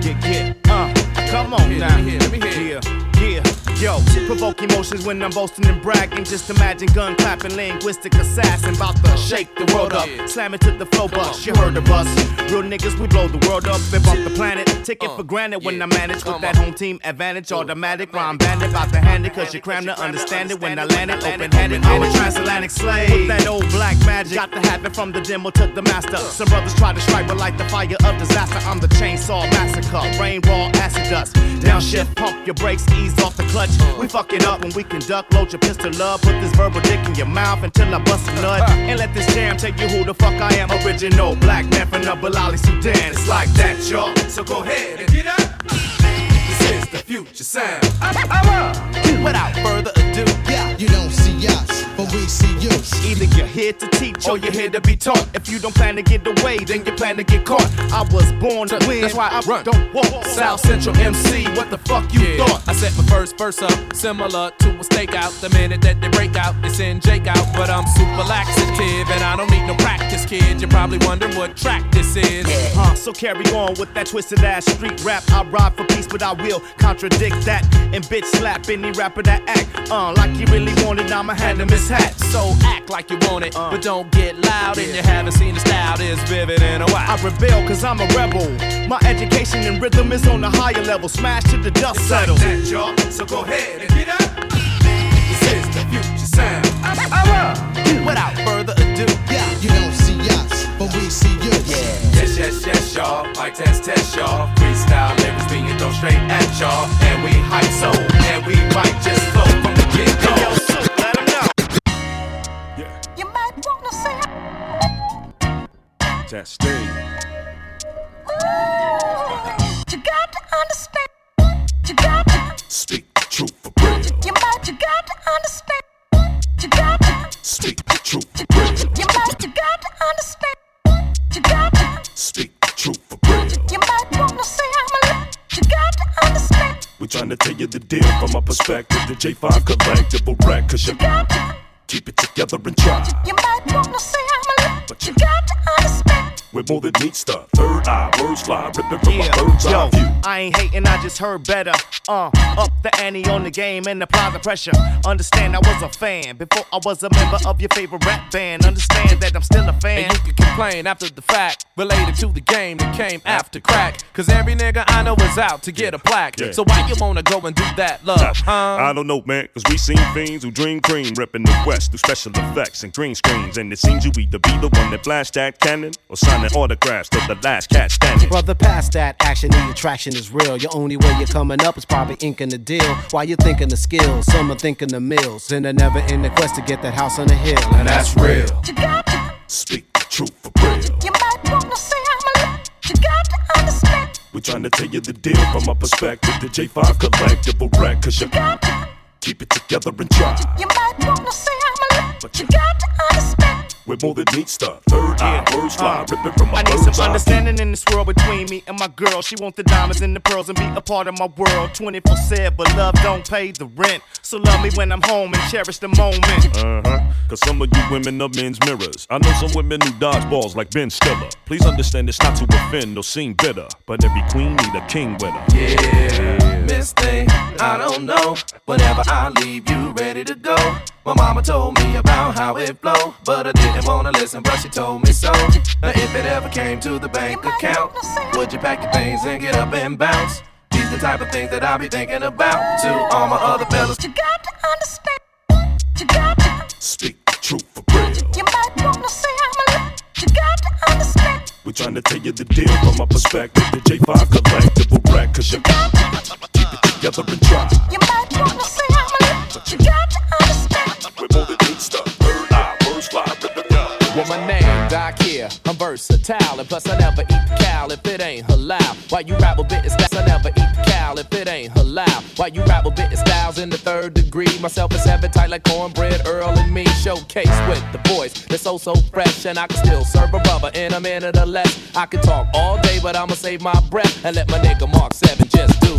Get, get, uh, come on Let now. me hear, let me hear. Yeah, yeah. Yo, provoke emotions when I'm boasting and bragging. Just imagine gun clapping, linguistic assassin. About to shake the world up. Slam it to the flow bus. You heard of us. Real niggas, we blow the world up and bump the planet. Take it for granted when I manage with that home team advantage. Automatic rhyme bandit. About to hand it, cause you cram to understand it. When I land it, open handed. I'm a transatlantic slave. With that old black magic. Got the habit from the demo to the master. Some brothers try to strike, but like the fire of disaster, I'm the chainsaw massacre. Rain, raw, acid dust. Downshift, pump your brakes, ease off the clutch. We fuck it up when we conduct. Load your pistol up, put this verbal dick in your mouth until I bust a nut. Uh. And let this jam tell you who the fuck I am. Original black man from the Balali, Sudan. It's like that, y'all. So go ahead and get up. This is the future sound. Without further ado, Yeah, you don't see us, but we see you. Either you're here to teach or you're here to be taught. If you don't plan to get away, then you plan to get caught. I was born to win, That's why I run. Don't walk. South Central MC, what the fuck you thought? I set my first verse up, similar to a stakeout. The minute that they break out, they send Jake out. But I'm super laxative and I don't need no practice, kid. You're probably wondering what track this is. Huh, so carry on with that twisted ass street rap. I ride for peace, but I will contradict that and bitch slap any rapper that act uh, like you really want it. I'ma hand him his hat. So act like you want it, but don't get loud. And you haven't seen the style this vivid in a while. I rebel cause I'm a rebel. My education and rhythm is on a higher level. Smash to the dust settle. That, y'all. So go ahead and get up. This is the future sound. Without further ado, Yeah, you don't see us, but we see you. Yes, yes, y'all. Mic test, test, y'all. Freestyle lyrics being thrown straight at y'all. And we hype so, J5 collectible wreck, cause you got to keep it together and try. You might wanna say I'm a but you got to understand. We're more than meets the third eye, words fly, ripping just heard better. Uh, up the ante on the game and apply the pressure. Understand I was a fan before I was a member of your favorite rap band. Understand that I'm still a fan. And you can complain after the fact, related to the game that came after crack. Cause every nigga I know is out to get a plaque. Yeah. So why you wanna go and do that, love? Huh? I don't know, man, cause we seen fiends who dream cream, reppin' the West through special effects and green screens. And it seems you either be the one that blast that cannon or signing autographs to the last cat standing. Brother, past that action, the attraction is real. Your only way you're coming up is probably inking the deal. While you're thinking the skills, some are thinking the mills. And they're never in the quest to get that house on the hill. And that's real. You got to, Speak the truth for real. you might wanna say I'm a little, you got to understand. We're trying to tell you the deal from my perspective. The J5 collectible wreck, cause you got to keep it together and try. You might wanna say I'm a little, But you got to understand. With more than meets the third eye, words fly, ripping from my I need bird's some eye understanding in this world between me and my girl. She want the diamonds and the pearls and be a part of my world. 24 7, but love don't pay the rent. So love me when I'm home and cherish the moment. Uh huh. Cause some of you women are men's mirrors. I know some women who dodge balls like Ben Stiller. Please understand it's not to offend or seem bitter, but every queen need a king with her. Yeah, Miss Thing, I don't know. Whenever I leave, you ready to go. My mama told me about how it flow, but I didn't wanna listen, but she told me so. Now if it ever came to the bank account, would you pack your things and get up and bounce? These the type of things that I be thinking about. To all my other fellas, You got to understand. You got to, Speak the truth for real. you might wanna say I'm a little, you got to understand. We're trying to tell you the deal from my perspective. The J5 collectible wreck, cause you got to keep it together and try. You might wanna say I'm you got to understand. With more than meets the third eye, words fly, ripping Well, my name, Doc here. I'm versatile, and plus I never eat the cow if it ain't halal. Why you rap with bit styles? I never eat the cow if it ain't halal. Why you rap with bit styles in the third degree? Myself is having tight like cornbread, Earl and me. Showcase with the voice that's so so fresh, and I can still serve a rubber in a minute or less. I can talk all day, but I'ma save my breath and let my nigga Marc 7 just do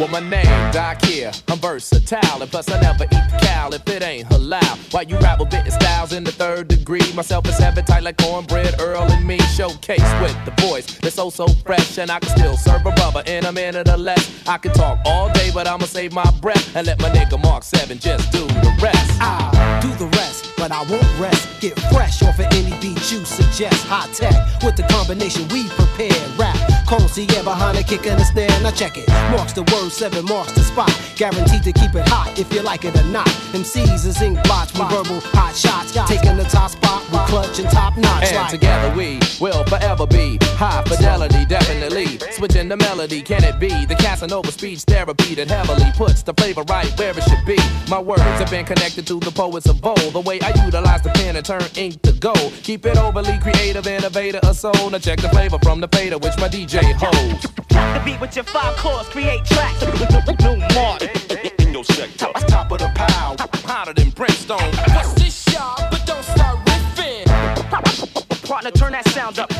Well, my name, Doc here. I'm versatile, and plus I never eat cow if it ain't halal. Why you rap with bit styles in the third degree? Myself is having tight like cornbread, Earl and me. Showcase with the voice that's so so fresh, and I can still serve a rubber in a minute or less. I can talk all day, but I'ma save my breath and let my nigga Marc 7 just do the rest. I'll do the rest, but I won't rest. Get fresh off of any beat you suggest. High tech with the combination we prepare. Rap, concierge behind a kick and a snare. Now check it. Marks the word, seven marks the spot. Guaranteed to keep it hot if you like it or not. MCs is ink blots with verbal hot shots. Taking the top spot with clutch and top notch. And like together we will forever be high fidelity, definitely. Switching the melody, can it be the Casanova speech therapy that heavily puts the flavor right where it should be? My words have been connected to the poets of old. The way I utilize the pen and turn ink to gold. Keep it overly creative, innovator, a soul. Now check the flavor from the fader, which my DJ holds. The beat with your five chords, create tracks. New mark. in your sector. Top, top of the pile, hotter than brimstone. Cause this y'all, but don't start riffing. Partner, turn that sound up.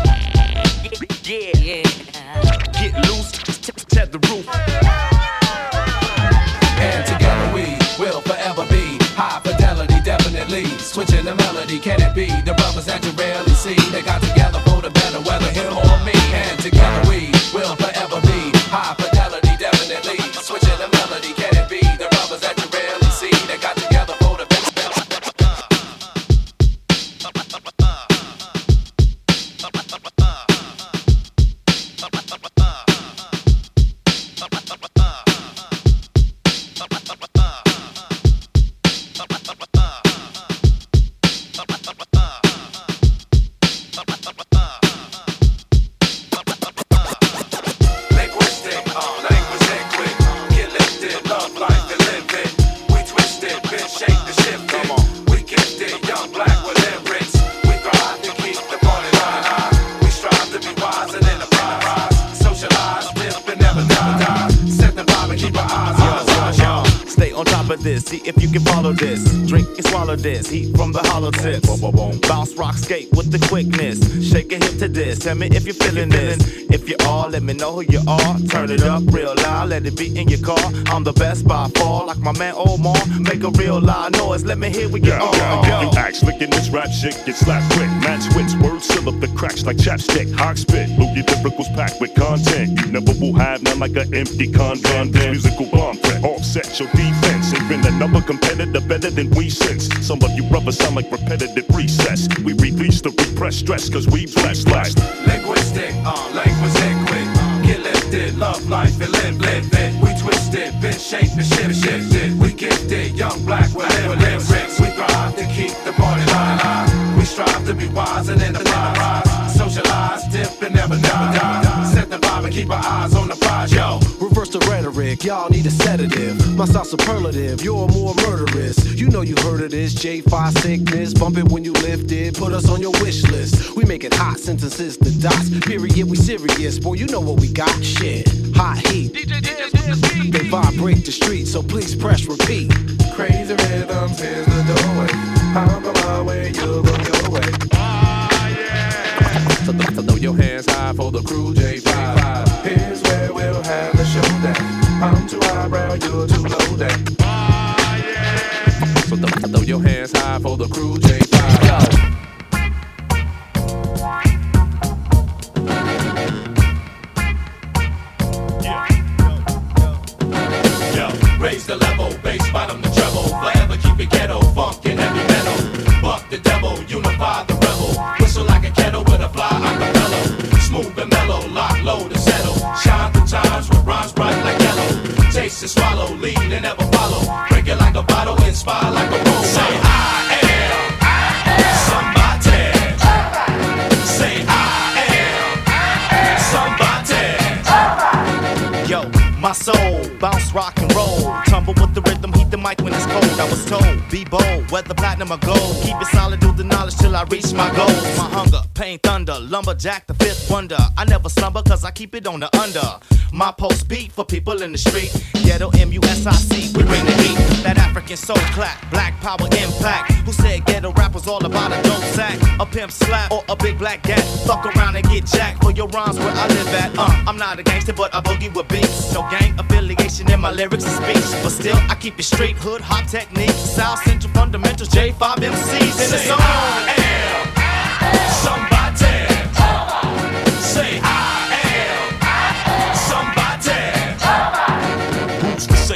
Yeah, yeah. Get loose, set the roof. And the melody, can it be the brothers that you rarely see? They got together this. Heat from the hollow tips. Bounce, rock, skate with the quickness. Shake a hip to this. Tell me if you're feeling this. If you are, let me know who you are. Turn it up real loud. Let it be in your car. I'm the best by far. Like my man Omar. Make a real loud noise. Let me hear what you Yeah, are. yeah, yeah. You act slick in this rap shit, get slapped quick. Match wits, words fill up the cracks like chapstick. Hawk spit, Louis lyricals packed with content. You never will have none like an empty content. Musical bomb offset your defense. Ain't been another competitor better than we since. Some of you brothers sound like repetitive recess. We release the repressed stress, cause we blessed like. Linguistic, uh, linguistic, quick. Get lifted, love life and live, live it. We twisted, been shaped and shift, shifted. We gifted, young black with lyrics. We thrive to keep the party live. We strive to be wise and enterprise. Socialize, dip and never, never die. Set the vibe and keep our eyes on the prize, yo. Reverse the rhetoric, y'all need a sedative. My style superlative, you're more murderous. You know you heard of this J5 sickness. Bump it when you lift it, put us on your wish list. We make it hot, sentences the dots. Period, we serious. Boy, you know what we got. Shit, hot heat. They vibrate the streets, so please press repeat. Crazy rhythms, here's the doorway. I'm on my way, you'll go your way. Ah So, th- so throw your hands high for the crew J5. Too you're too low down. So th- throw your hands high for the crew J5. Yo. Yo, raise the level, bass bottom the treble. Forever keep it ghetto, funk and heavy And swallow, lead and never follow. Break it like a bottle, inspire like a role. Say I am somebody. Say I am somebody. Yo, my soul, bounce, rock and roll. Tumble with the rhythm, mic when it's cold. I was told, be bold, whether platinum or gold. Keep it solid, do the knowledge till I reach my goals. My hunger, pain, thunder, lumberjack, the fifth wonder. I never slumber cause I keep it on the under. My post beat for people in the street. Ghetto M-U-S-I-C, we bring the soul clap, black power impact. Who said ghetto rap was all about a dope sack? A pimp slap or a big black gat. Fuck around and get jacked for your rhymes where I live at. Uh, I'm not a gangster, but I boogie with beats. No gang affiliation in my lyrics and speech. But still, I keep it straight hood, hot technique, South Central fundamentals, J5 MCs in the zone. I am somebody. Say I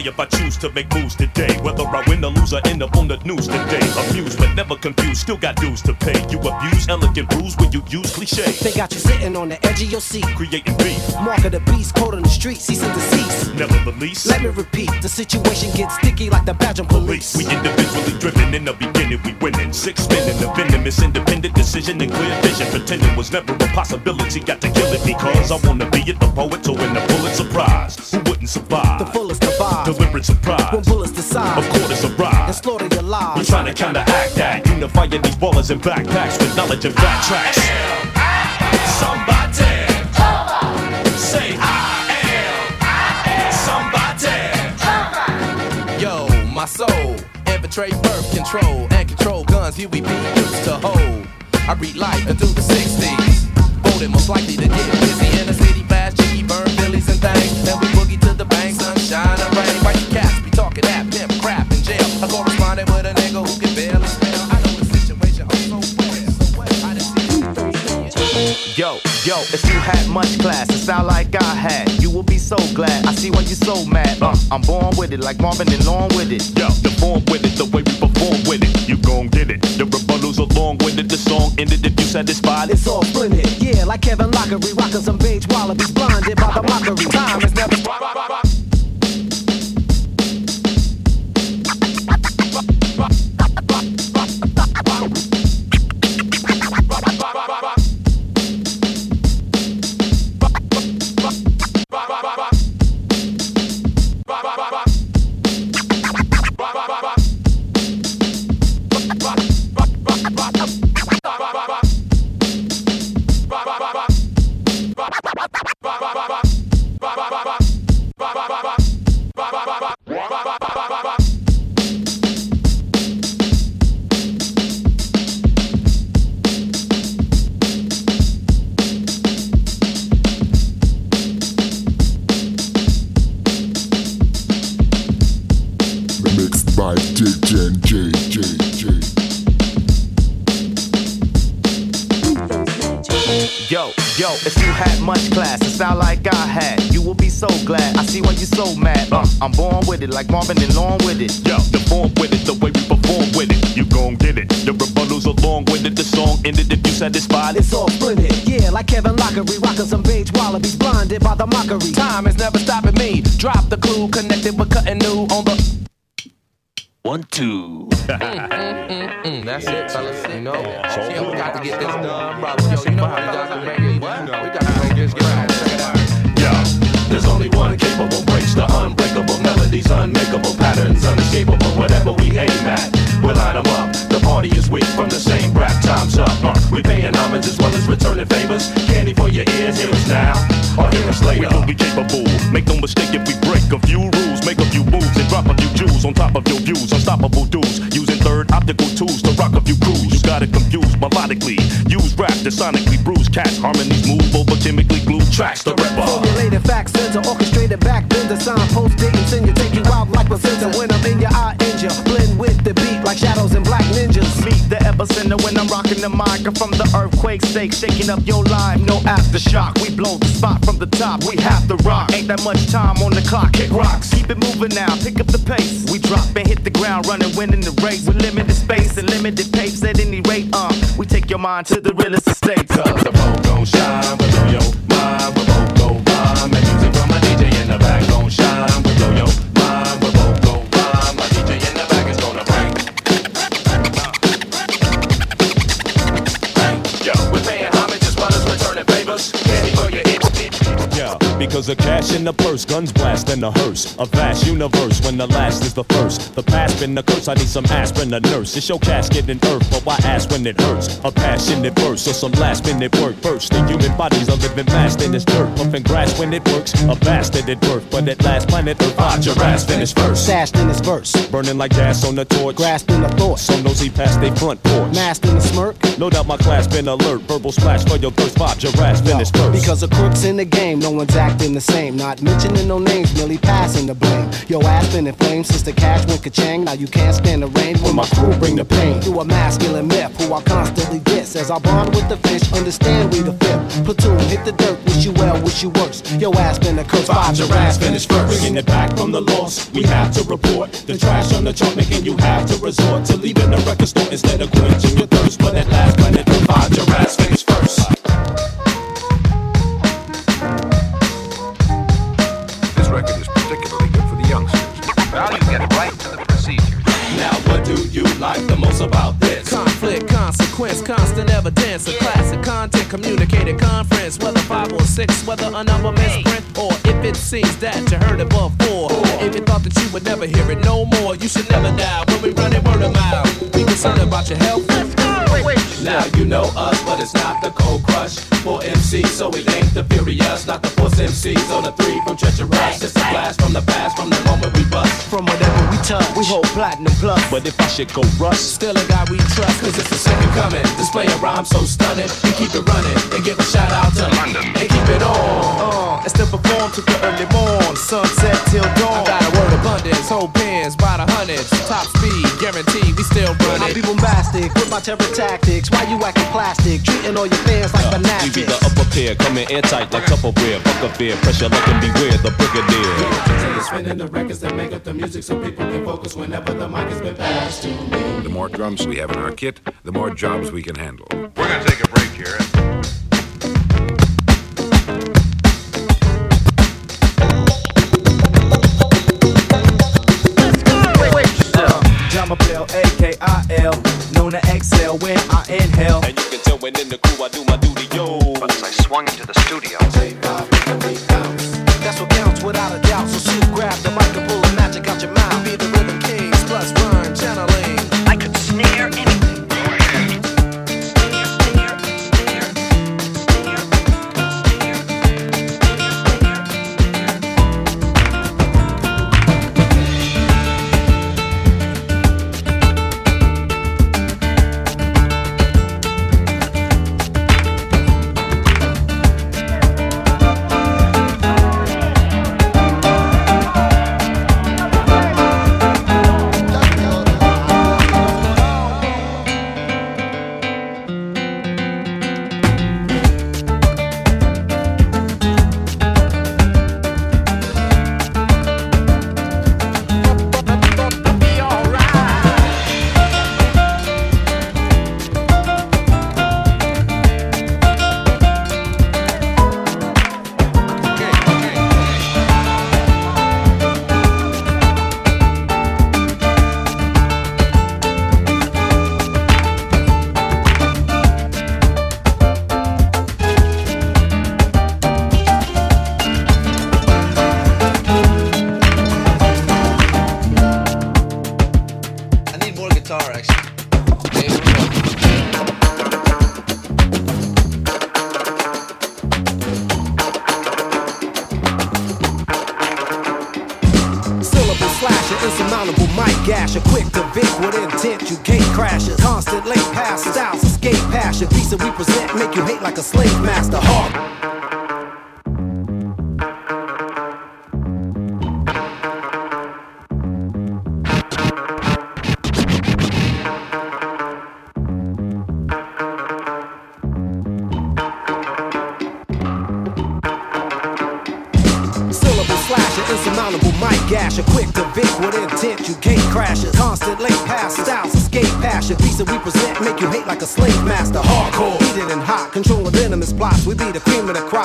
if I choose to make moves today? Whether I win or lose, I end up on the news today. Amused but never confused, still got dues to pay. You abuse elegant rules when you use cliche. They got you sitting on the edge of your seat. Creating beef, Mark of the beast, code on the street, cease and desist. never release. Let me repeat, the situation gets sticky like the Belgian police. We individually driven in the beginning, we winning. Six in the venomous, independent decision and clear vision. Pretending was never a possibility. Got to kill it because I wanna be it, the poet to win the Pulitzer Prize. Who wouldn't survive? The fullest divide. Deliberate surprise. When bullets decide. Of course, it's a ride. And slaughter your lives. We're trying to counteract that. Unifying these ballers and backpacks with knowledge and fact tracks. Somebody. Say I am somebody. Yo, my soul, infiltrate birth control and control guns you we be used to hold. I read life into the 60s. Voted most likely to get busy in the city fast, jiggy burn billies and things. Then we Yo, yo, if you had much class and sound like I had, you will be so glad. I see why you so mad. Uh, I'm born with it, like Marvin and Long with it. Yo, the form with it, the way we perform with it. You gon' get it. The rebuttals along with it. The song ended if you satisfied. It's all splendid, yeah, like Kevin Lockery, rockers and beige wallabies, blinded by the mockery. Time is never. Tracks. The ripper. Formulated facts, center, orchestrated back, bender, signpost, dating, send you, take you out like placenta. When I'm in your eye, injure, blend with the beat like shadows and black ninjas. Meet the epicenter when I'm rocking the mic from the earthquake stake, shaking up your life. No aftershock, we blow the spot from the top. We have to rock. Ain't that much time on the clock. Kick rocks, keep it moving now. Pick up the pace. We drop and hit the ground running, winning the race with limited space and limited pace at any rate. Uh, we take your mind to the realest estate. Cause the phone gon' shine, Because of cash in the purse, guns blast in the hearse. A vast universe when the last is the first. The past been the curse, I need some aspirin, a nurse. It's your casket in earth, but why ask when it hurts? A passionate verse or some last minute work first. The human body's a living mass in this dirt. Puffing grass when it works, a bastard at birth. But at last planet Earth, watch your ass finish first. Stashed in his verse, Burning like gas on the torch. grasping the thought, Some nosy past they front porch. masked in the smirk. No doubt my class been alert. Verbal splash for your thirst. Watch your ass Yo, finish first. Because of crooks in the game, no one's acting the same. Not mentioning no names, merely passing the blame. Yo, ass been in flames since the cash went ka-chang. Now you can't stand the rain when my crew bring the pain. Through a masculine myth who I constantly diss. As I bond with the fish, understand we the fifth. Platoon, hit the dirt, wish you well, wish you worse. Yo, ass been a curse, Find your ass finish first. Bringing it back from the lost, we have to report the trash on the chart, making you have to resort to leaving the record store instead of quenching your thirst. But at last, planet, find your ass finish first. Like the most about this? Conflict, consequence, constant evidence, a classic content, communicated conference, whether five or six, whether a number misprint, or if it seems that you heard it before. If you thought that you would never hear it no more, you should never die when we run it word of mouth. Be concerned about your health. Now you know us, but it's not the cold crush for MC, so it ain't the furious, not the force MCs on the three from treacherous. Just a blast from the past, from the moment we bust. From whatever we touch, we hold platinum plus. But if I should go rust, Still a guy we trust, Cause it's the second coming, displaying rhymes so stunning. We keep it running and give a shout out to London and keep it on. Uh, and still perform to the early morn, sunset till dawn. I got a word abundance, whole pins by the hundreds, top speed, guaranteed, we still run I it. be bombastic with my terror tactics. Why you acting plastic? Treating all your fans like uh, we be the upper pair, coming airtight like Tupperware. Buck a beer, pressure looking beware, the brigadier. DJ is spinning the records that make up the music so people can focus whenever the mic has been passed to me. The more drums we have in our kit, the more jobs we can handle. We're gonna take a break here. Jama Bell, A-K-I-L, known to exhale when I inhale. And you can tell when in the crew I do my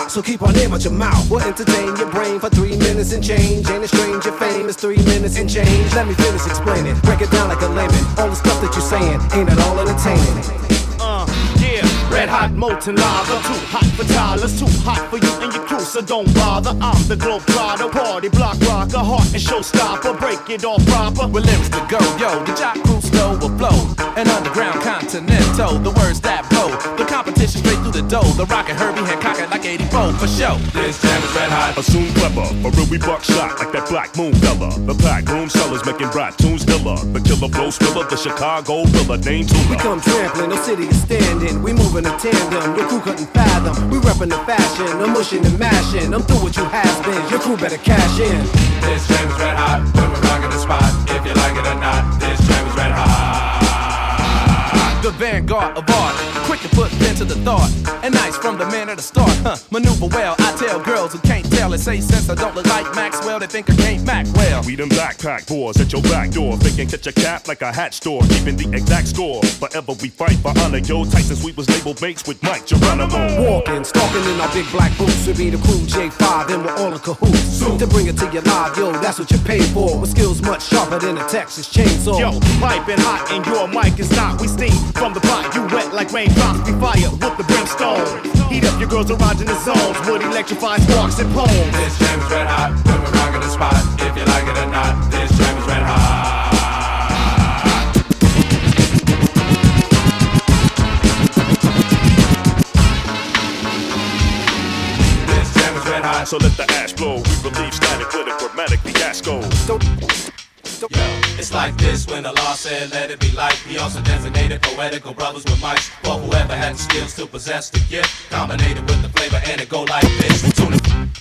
so keep our name out your mouth. We'll entertain your brain for three minutes and change. Ain't it strange your fame is three minutes and change? Let me finish explaining, break it down like a layman. All the stuff that you're saying ain't at all entertaining. Uh, yeah, red hot molten lava, too hot for toddlers, too hot for you and your crew, so don't bother. I'm the globe trotter, party block rocker, heart and showstopper, break it off proper. With lyrics to go, yo, the jock crew slow will flow. An underground continental, the words that blow. The competition straight through the dough. The rocket Herbie Hancock it like 84 for show. This jam is red hot. Assume clever, for real we buck shot like that black moon fella. The pack room sellers making rap tunes killer. The killer flow spiller, the Chicago Rilla, name We come trampling, no city is standing. We moving in tandem, your crew couldn't fathom. We reppin' the fashion, I'm mushing and mashing. I'm through what you has been, your crew better cash in. This jam is red hot. When we're rocking the spot, if you like it or not, this jam is red hot. The vanguard of art, quick to put pen to the thought. And nice from the man at the start, huh? Maneuver well, I tell girls who can't tell and say since I don't look like Maxwell, they think I can't Mac well. We them backpack boys at your back door. Thinking catch a cap like a hat store. Keeping the exact score. Forever we fight for honor. Yo, Tyson Sweet was labeled mates with Mike Geronimo. Walking, stalking in our big black boots. We be the crew J5 and we're all in cahoots. To bring it to your live, yo, that's what you pay for. With skills much sharper than a Texas chainsaw. Yo, piping hot and your mic is not. We steam from the pot. You wet like raindrops. We fire with the brimstone. Heat up your girls around in the zones. Would electrify sparks and poems. This jam is red hot. When we're rocking the spot, if you like it or not, this jam is red hot. This jam is red hot. So let the ash blow. We relieve static with a grammatic fiasco. Yo, it's like this when the law said let it be light. He also designated poetical brothers with mics for whoever had the skills to possess the gift. Combinated with the flavor and it go like this. Tune.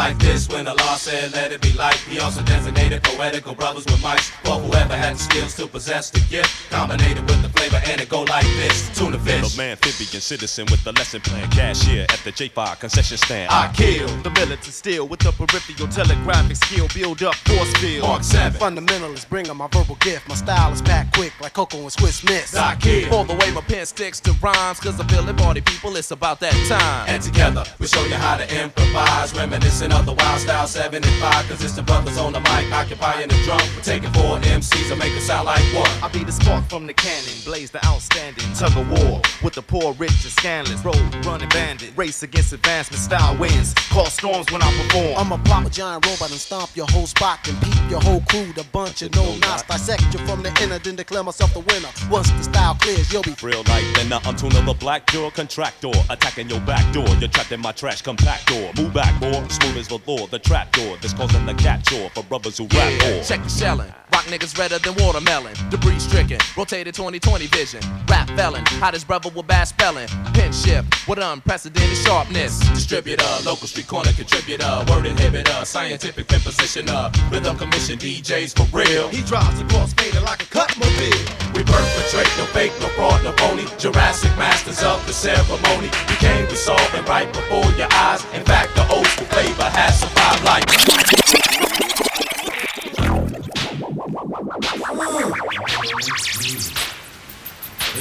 Like this when the law said let it be light. He also designated poetical brothers with mics for whoever had the skills to possess the gift. Combinated with the flavor and it go like this. Tuna fish. The man, amphibian citizen with the lesson plan. Cashier at the J5 concession stand. I kill. The militant steel with the peripheral telegraphic skill. Build up force field. Marc 7. Fundamentalists bring 'em my verbal gift. My style is packed quick like Coco and Swiss Miss. I kill. All the way my pen sticks to rhymes, cause I feel it, party people, it's about that time. And together we show you how to improvise, reminiscing of the wild style 7 and 5. Cause it's the brothers on the mic, occupying the drum. We're taking four MCs and make it sound like one. I be the spark from the cannon, blaze the outstanding tug of war with the poor, rich, and scandalous. Road running bandit, race against advancement, style wins. Call storms when I perform. I'm a pop a giant robot and stomp your whole spot and peep your whole crew. The bunch of no knots dissect you from the inner, then declare myself the winner. Once the style clears, you'll be Real life, then now I'm tuning the black door contractor. Attacking your back door. You're trapped in my trash compactor. Move back more, smooth as the law. The trap door that's causing the cat chore for brothers who rap more. Check the shelling. Rock niggas redder than watermelon. Debris stricken. Rotated 2020 vision. Rap felon. Hottest brother with bad spelling. Pin shift with unprecedented sharpness. Distributor, local street corner contributor, word inhibitor, scientific pin positioner, rhythm commission DJs for real. He drives a cross fader like a cut mobile. We perpetrate no fake, no fraud, no phony. Jurassic masters of the ceremony. We came, we saw it right before your eyes. In fact, the old flavor has survived like. Yo,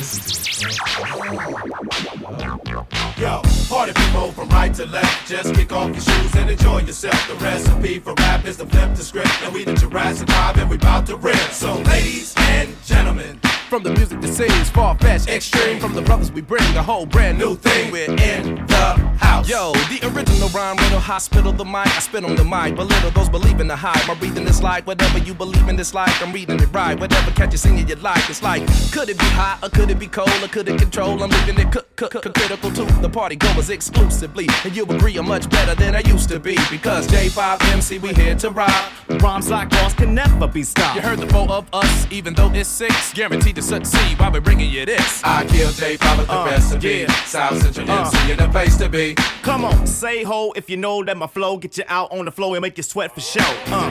party people from right to left, just kick off your shoes and enjoy yourself. The recipe for rap is to flip the script, and we the Jurassic Five, and we bout to rip. So, ladies and gentlemen, From the music that sings far fetched, extreme. From the brothers we bring a whole brand new thing. We're in the house. Yo, the original rhyme riddle, hospital the mic. I spit on the mic, belittle those believe in the hype. My breathing is like whatever you believe in this like. I'm reading it right. Whatever catch you singing you like. It's like, could it be hot or could it be cold or could it control? I'm leaving it c- critical to the party goers exclusively. And you agree I'm much better than I used to be because J5 MC we here to rock. Rhymes like ours can never be stopped. You heard the four of us, even though it's six, guaranteed to succeed while we're bringing you this. I kill J5 with the Uh, recipe. yeah. South Central Uh. MC in the place to be. Come on, say ho if you know that my flow get you out on the floor and make you sweat for show. Uh.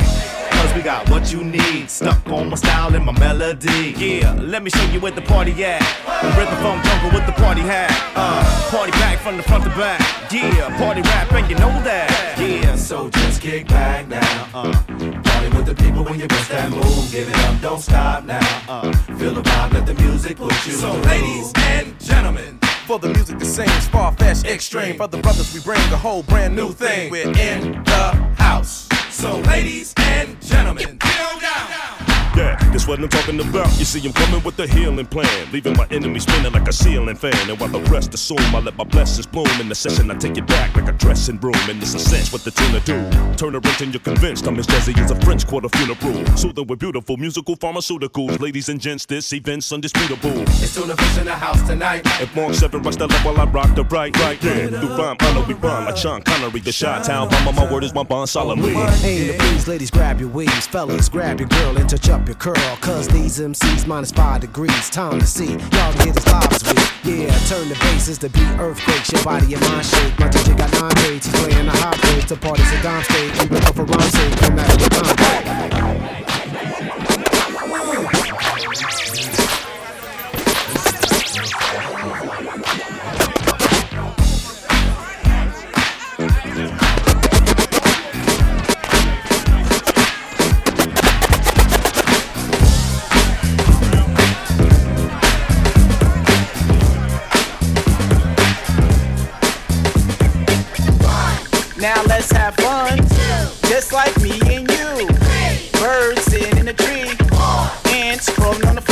Cause we got what you need, stuck on my style and my melody. Yeah, let me show you where the party at. The rhythm phone jungle with the party hat. Uh, party back from the front to back. Yeah, party rap and you know that. Yeah, So just kick back now. Uh, the people when you bust that move. Give it up, don't stop now. Uh, feel the vibe, let the music push you. So, ladies and gentlemen, for the music that sings far fetched, extreme. For the brothers, we bring the whole brand new thing. We're in the house. So, ladies and gentlemen, get on down. Yeah, that's what I'm talking about. You see, I'm coming with a healing plan, leaving my enemies spinning like a ceiling fan. And while the rest assume, I let my blessings bloom. In the session, I take it back like a dressing room. And it's a sense what the tuna do. Turn a wrench and you're convinced I'm as jazzy as a French quarter funeral. Soothing with beautiful musical pharmaceuticals. Ladies and gents, this event's undisputable. It's Tuna Fish in the house tonight. If Marc 7 rush the level, I rock the right, right, yeah. Through rhyme, honor, we rhyme like Sean Connery. The shot town, mama, my word is my bond solemnly. Hey, the please, ladies, grab your weaves. Fellas, grab your girl and touch up your curl. Cause these MCs minus five degrees. Time to see. Y'all get as live as we. Yeah, turn the bases to beat earthquakes. Your body and mind shake. My DJ got nine grades. He's playing the hot grades. The party's a dime state. We rip up a rhyme sake. And that's the time. Now let's have fun. Just like me and you. Birds sitting in a tree. Ants crawling on the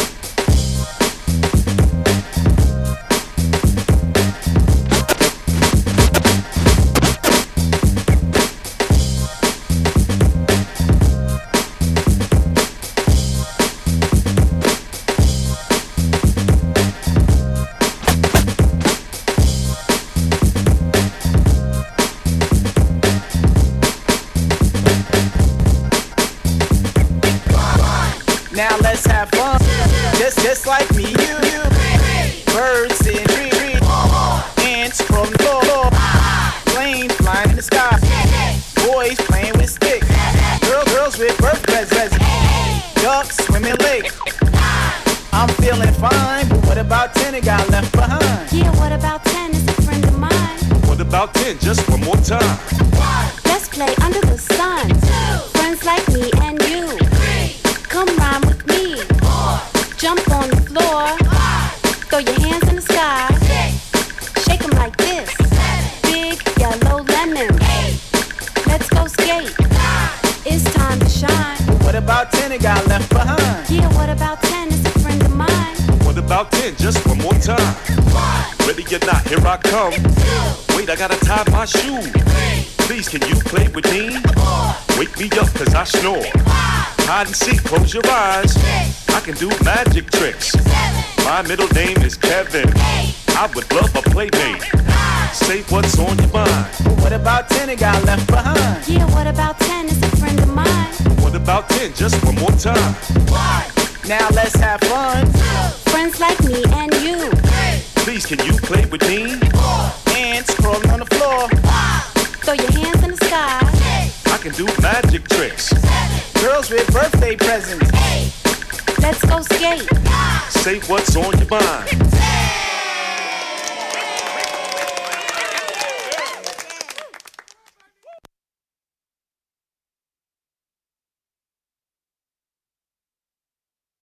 about 10 that got left behind? Yeah, what about 10 is a friend of mine? What about 10? Just one more time. Why? Now let's have